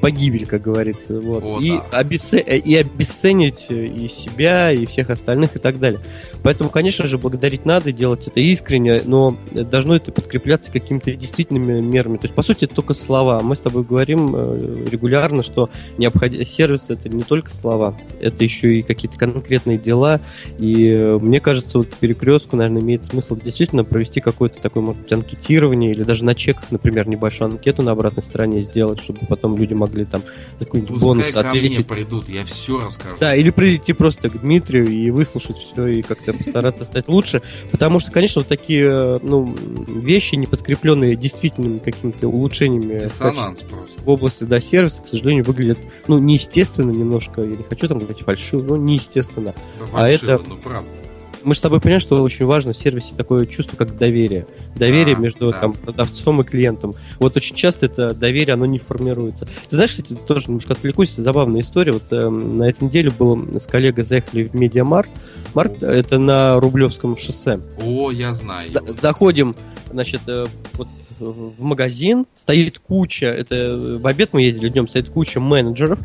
погибель, как говорится. Вот. О, и, да. обесце... и обесценить и себя, и всех остальных, и так далее. Поэтому, конечно же, благодарить надо, делать это искренне, но должно это подкрепляться какими-то действительными мерами. То есть, по сути, это только слова. Мы с тобой говорим э, регулярно, что необходим... сервис это не только слова, это еще и какие-то конкретные дела. И э, мне кажется, вот перекрестку, наверное, имеет смысл действительно провести какое-то такое, может быть, анкетирование или даже на чеках, например, небольшую анкету на обратной стороне сделать, чтобы потом люди могли там какой-нибудь бонус ответить. Ко мне придут, я все расскажу. Да, или прийти просто к Дмитрию и выслушать все и как-то постараться стать лучше, потому что, конечно, вот такие ну, вещи, не подкрепленные действительными какими-то улучшениями в, в области да, сервиса, к сожалению, выглядят ну, неестественно немножко. Я не хочу там говорить фальшиво, но неестественно. Да, фальшиво, а это... ну правда мы с тобой понимаем, что очень важно в сервисе такое чувство, как доверие. Доверие да, между да. там, продавцом и клиентом. Вот очень часто это доверие, оно не формируется. Ты знаешь, кстати, тоже немножко отвлекусь, забавная история. Вот э, на этой неделе был с коллегой заехали в Media Markt. Марк, это на Рублевском шоссе. О, я знаю. За- заходим, значит, э, вот в магазин, стоит куча, это в обед мы ездили днем, стоит куча менеджеров,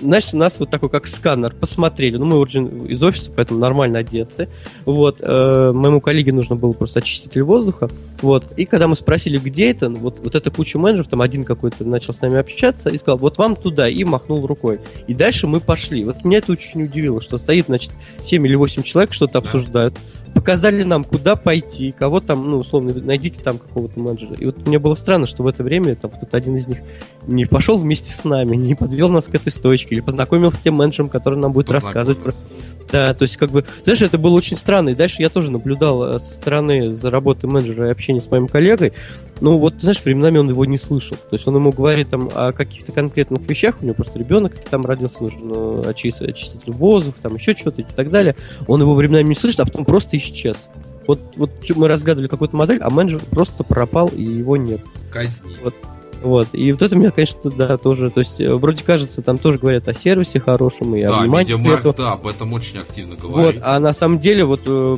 значит, нас вот такой как сканер посмотрели, ну, мы уже из офиса, поэтому нормально одеты, вот, э, моему коллеге нужно было просто очиститель воздуха, вот, и когда мы спросили, где это, вот, вот эта куча менеджеров, там один какой-то начал с нами общаться и сказал, вот вам туда, и махнул рукой. И дальше мы пошли. Вот меня это очень удивило, что стоит, значит, 7 или 8 человек что-то обсуждают, показали нам, куда пойти, кого там, ну, условно, найдите там какого-то менеджера. И вот мне было странно, что в это время там кто-то один из них не пошел вместе с нами, не подвел нас к этой точке, или познакомился с тем менеджером, который нам будет рассказывать про... Да, то есть, как бы, знаешь, это было очень странно. И дальше я тоже наблюдал э, со стороны за работой менеджера и общения с моим коллегой. Ну, вот, знаешь, временами он его не слышал. То есть он ему говорит там о каких-то конкретных вещах, у него просто ребенок там родился, нужен очиститель, очиститель воздуха, там еще что-то и так далее. Он его временами не слышит, а потом просто исчез. Вот, вот мы разгадывали какую-то модель, а менеджер просто пропал, и его нет. Казни. Вот, вот. И вот это меня, конечно, да, тоже, то есть, э, вроде кажется, там тоже говорят о сервисе хорошем и да, о внимании. Media Markt, да, об этом очень активно говорит. Вот, а на самом деле, вот, э,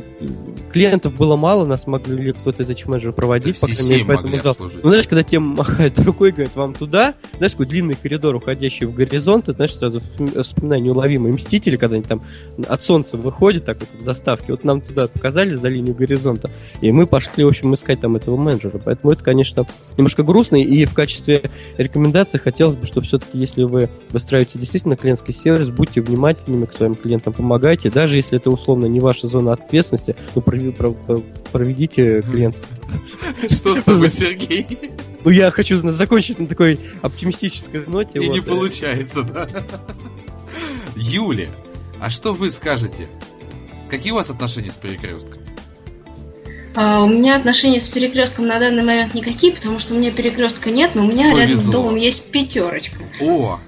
клиентов было мало, нас могли кто-то из менеджеров проводить, по крайней мере, поэтому зал. Ну, знаешь, когда тебе махают [LAUGHS] рукой, говорят, вам туда, знаешь, такой длинный коридор, уходящий в горизонт, ты, знаешь, сразу вспоминаю неуловимые мстители, когда они там от солнца выходят, так вот в заставке, вот нам туда показали за линию горизонта, и мы пошли, в общем, искать там этого менеджера, поэтому это, конечно, немножко грустно, и в качестве качестве рекомендации хотелось бы, что все-таки, если вы выстраиваете действительно клиентский сервис, будьте внимательными к своим клиентам, помогайте, даже если это условно не ваша зона ответственности, но проведите клиента. [LAUGHS] Что с тобой, [LAUGHS] Сергей? Ну, я хочу закончить на такой оптимистической ноте. И не получается, да? Юля, а что вы скажете? Какие у вас отношения с перекрестком? А, у меня отношения с перекрестком на данный момент никакие, потому что у меня перекрестка нет, но у меня Повезло. рядом с домом есть пятерочка. О!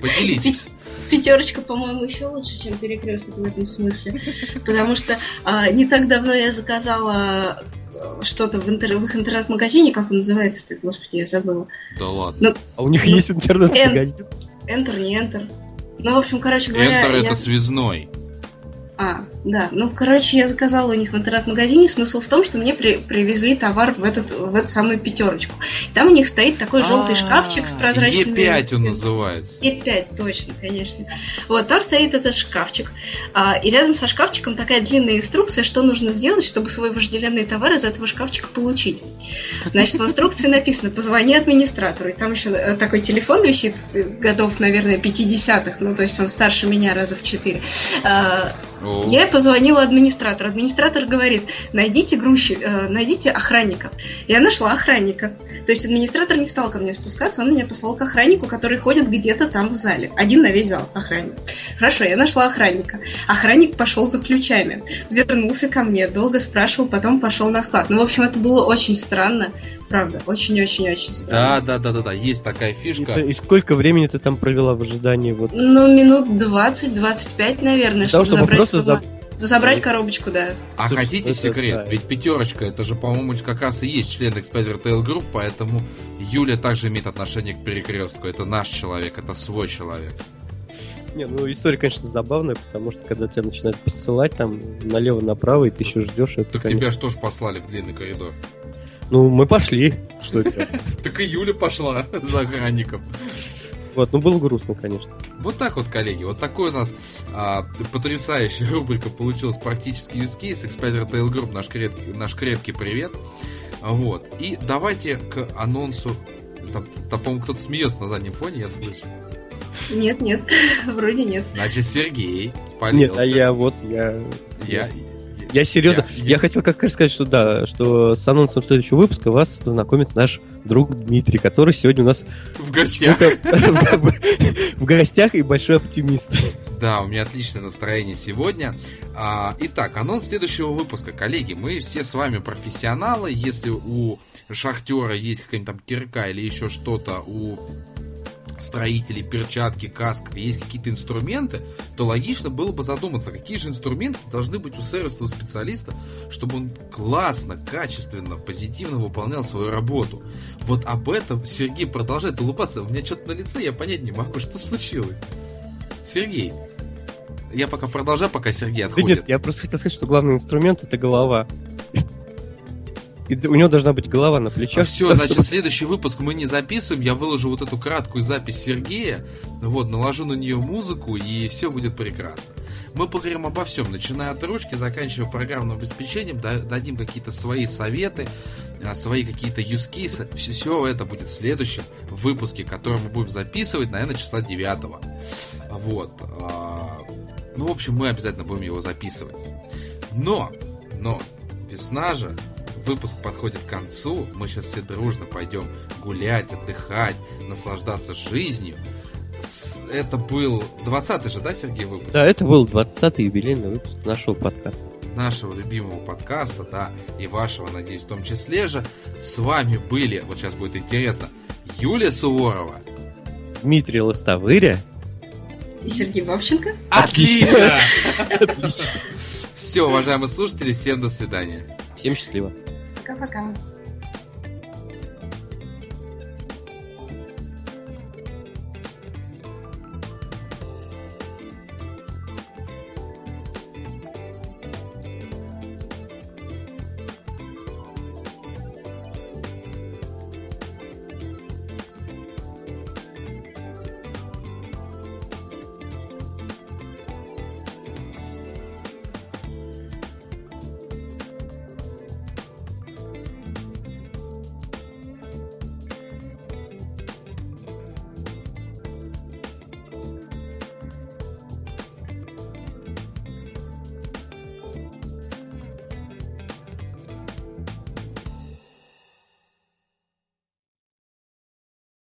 Поделитесь. Пятерочка, по-моему, еще лучше, чем перекресток в этом смысле. Потому что а, не так давно я заказала э, что-то в, интер... в их интернет-магазине, как он называется-то, господи, я забыла. Да ладно. Ну, а у них ну, есть интернет-магазин? Enter, не Enter. Ну, в общем, короче говоря... Enter я... это связной. А, да. Ну, короче, я заказала у них в интернет-магазине. Смысл в том, что мне при привезли товар в, этот, в эту самую пятерочку. Там у них стоит такой желтый шкафчик с прозрачными... Е5 он называется. Е5, точно, конечно. Вот, там стоит этот шкафчик. А, и рядом со шкафчиком такая длинная инструкция, что нужно сделать, чтобы свой вожделенный товар из этого шкафчика получить. Значит, в инструкции написано «Позвони администратору». И там еще э, такой телефон висит, э, годов, наверное, 50-х. Ну, то есть он старше меня раза в 4. Я позвонила администратору. Администратор говорит, найдите грузчик, э, найдите охранника. Я нашла охранника. То есть администратор не стал ко мне спускаться, он меня послал к охраннику, который ходит где-то там в зале. Один на весь зал охранник. Хорошо, я нашла охранника. Охранник пошел за ключами. Вернулся ко мне, долго спрашивал, потом пошел на склад. Ну, в общем, это было очень странно. Правда, очень-очень-очень странно. Да, да, да, да, да, есть такая фишка. И сколько времени ты там провела в ожидании? Вот? Ну, минут 20-25, наверное, чтобы, чтобы забрать просто за... Забрать коробочку, да. А Слушай, хотите это- секрет? да. Ведь пятерочка, это же, по-моему, как раз и есть член Expert Retail Group, поэтому Юля также имеет отношение к перекрестку. Это наш человек, это свой человек. Не, ну история, конечно, забавная, потому что когда тебя начинают посылать там налево-направо, и ты еще ждешь, это, Так конечно... тебя что ж послали в длинный коридор? Ну, мы пошли. Что это? Так и Юля пошла за охранником. Вот, ну было грустно, конечно. Вот так вот, коллеги, вот такой у нас а, потрясающая рубрика получилась практически use case. Expert Retail Group, наш крепкий, наш крепкий привет. Вот. И давайте к анонсу. Там, там, по-моему, кто-то смеется на заднем фоне, я слышу. Нет, нет, [LAUGHS] вроде нет. Значит, Сергей спалился. Нет, а я вот, я... Я, Я серьезно, Я- я, я- хотел как раз сказать, что да, что с анонсом следующего выпуска вас познакомит наш друг Дмитрий, который сегодня у нас в гостях. [LAUGHS] в гостях и большой оптимист. Да, у меня отличное настроение сегодня. А, итак, анонс следующего выпуска. Коллеги, мы все с вами профессионалы. Если у шахтера есть какая-нибудь там кирка или еще что-то, у строителей, перчатки, каска, есть какие-то инструменты, то логично было бы задуматься, какие же инструменты должны быть у сервисного специалиста, чтобы он классно, качественно, позитивно выполнял свою работу. Вот об этом Сергей продолжает улыбаться. У меня что-то на лице, я понять не могу, что случилось. Сергей, я пока продолжаю, пока Сергей Да отходит. нет, я просто хотел сказать, что главный инструмент это голова. И у него должна быть голова на плечах. все, значит, следующий выпуск мы не записываем. Я выложу вот эту краткую запись Сергея, вот, наложу на нее музыку, и все будет прекрасно. Мы поговорим обо всем, начиная от ручки, заканчивая программным обеспечением, да- дадим какие-то свои советы, а, свои какие-то use cases. Все, это будет в следующем выпуске, который мы будем записывать, наверное, числа 9. Вот. а, Ну, в общем, мы обязательно будем его записывать. Но, но, весна же, выпуск подходит к концу, мы сейчас все дружно пойдем гулять, отдыхать, наслаждаться жизнью. Это был 20-й же, да, Сергей, выпуск? Да, это был 20-й юбилейный выпуск нашего подкаста. нашего любимого подкаста, да, и вашего, надеюсь, в том числе же. С вами были, вот сейчас будет интересно, Юлия Суворова. Дмитрий Лостовыря. И Сергей Бабченко. Отлично! Все, уважаемые слушатели, всем до свидания. Всем счастливо. Пока-пока.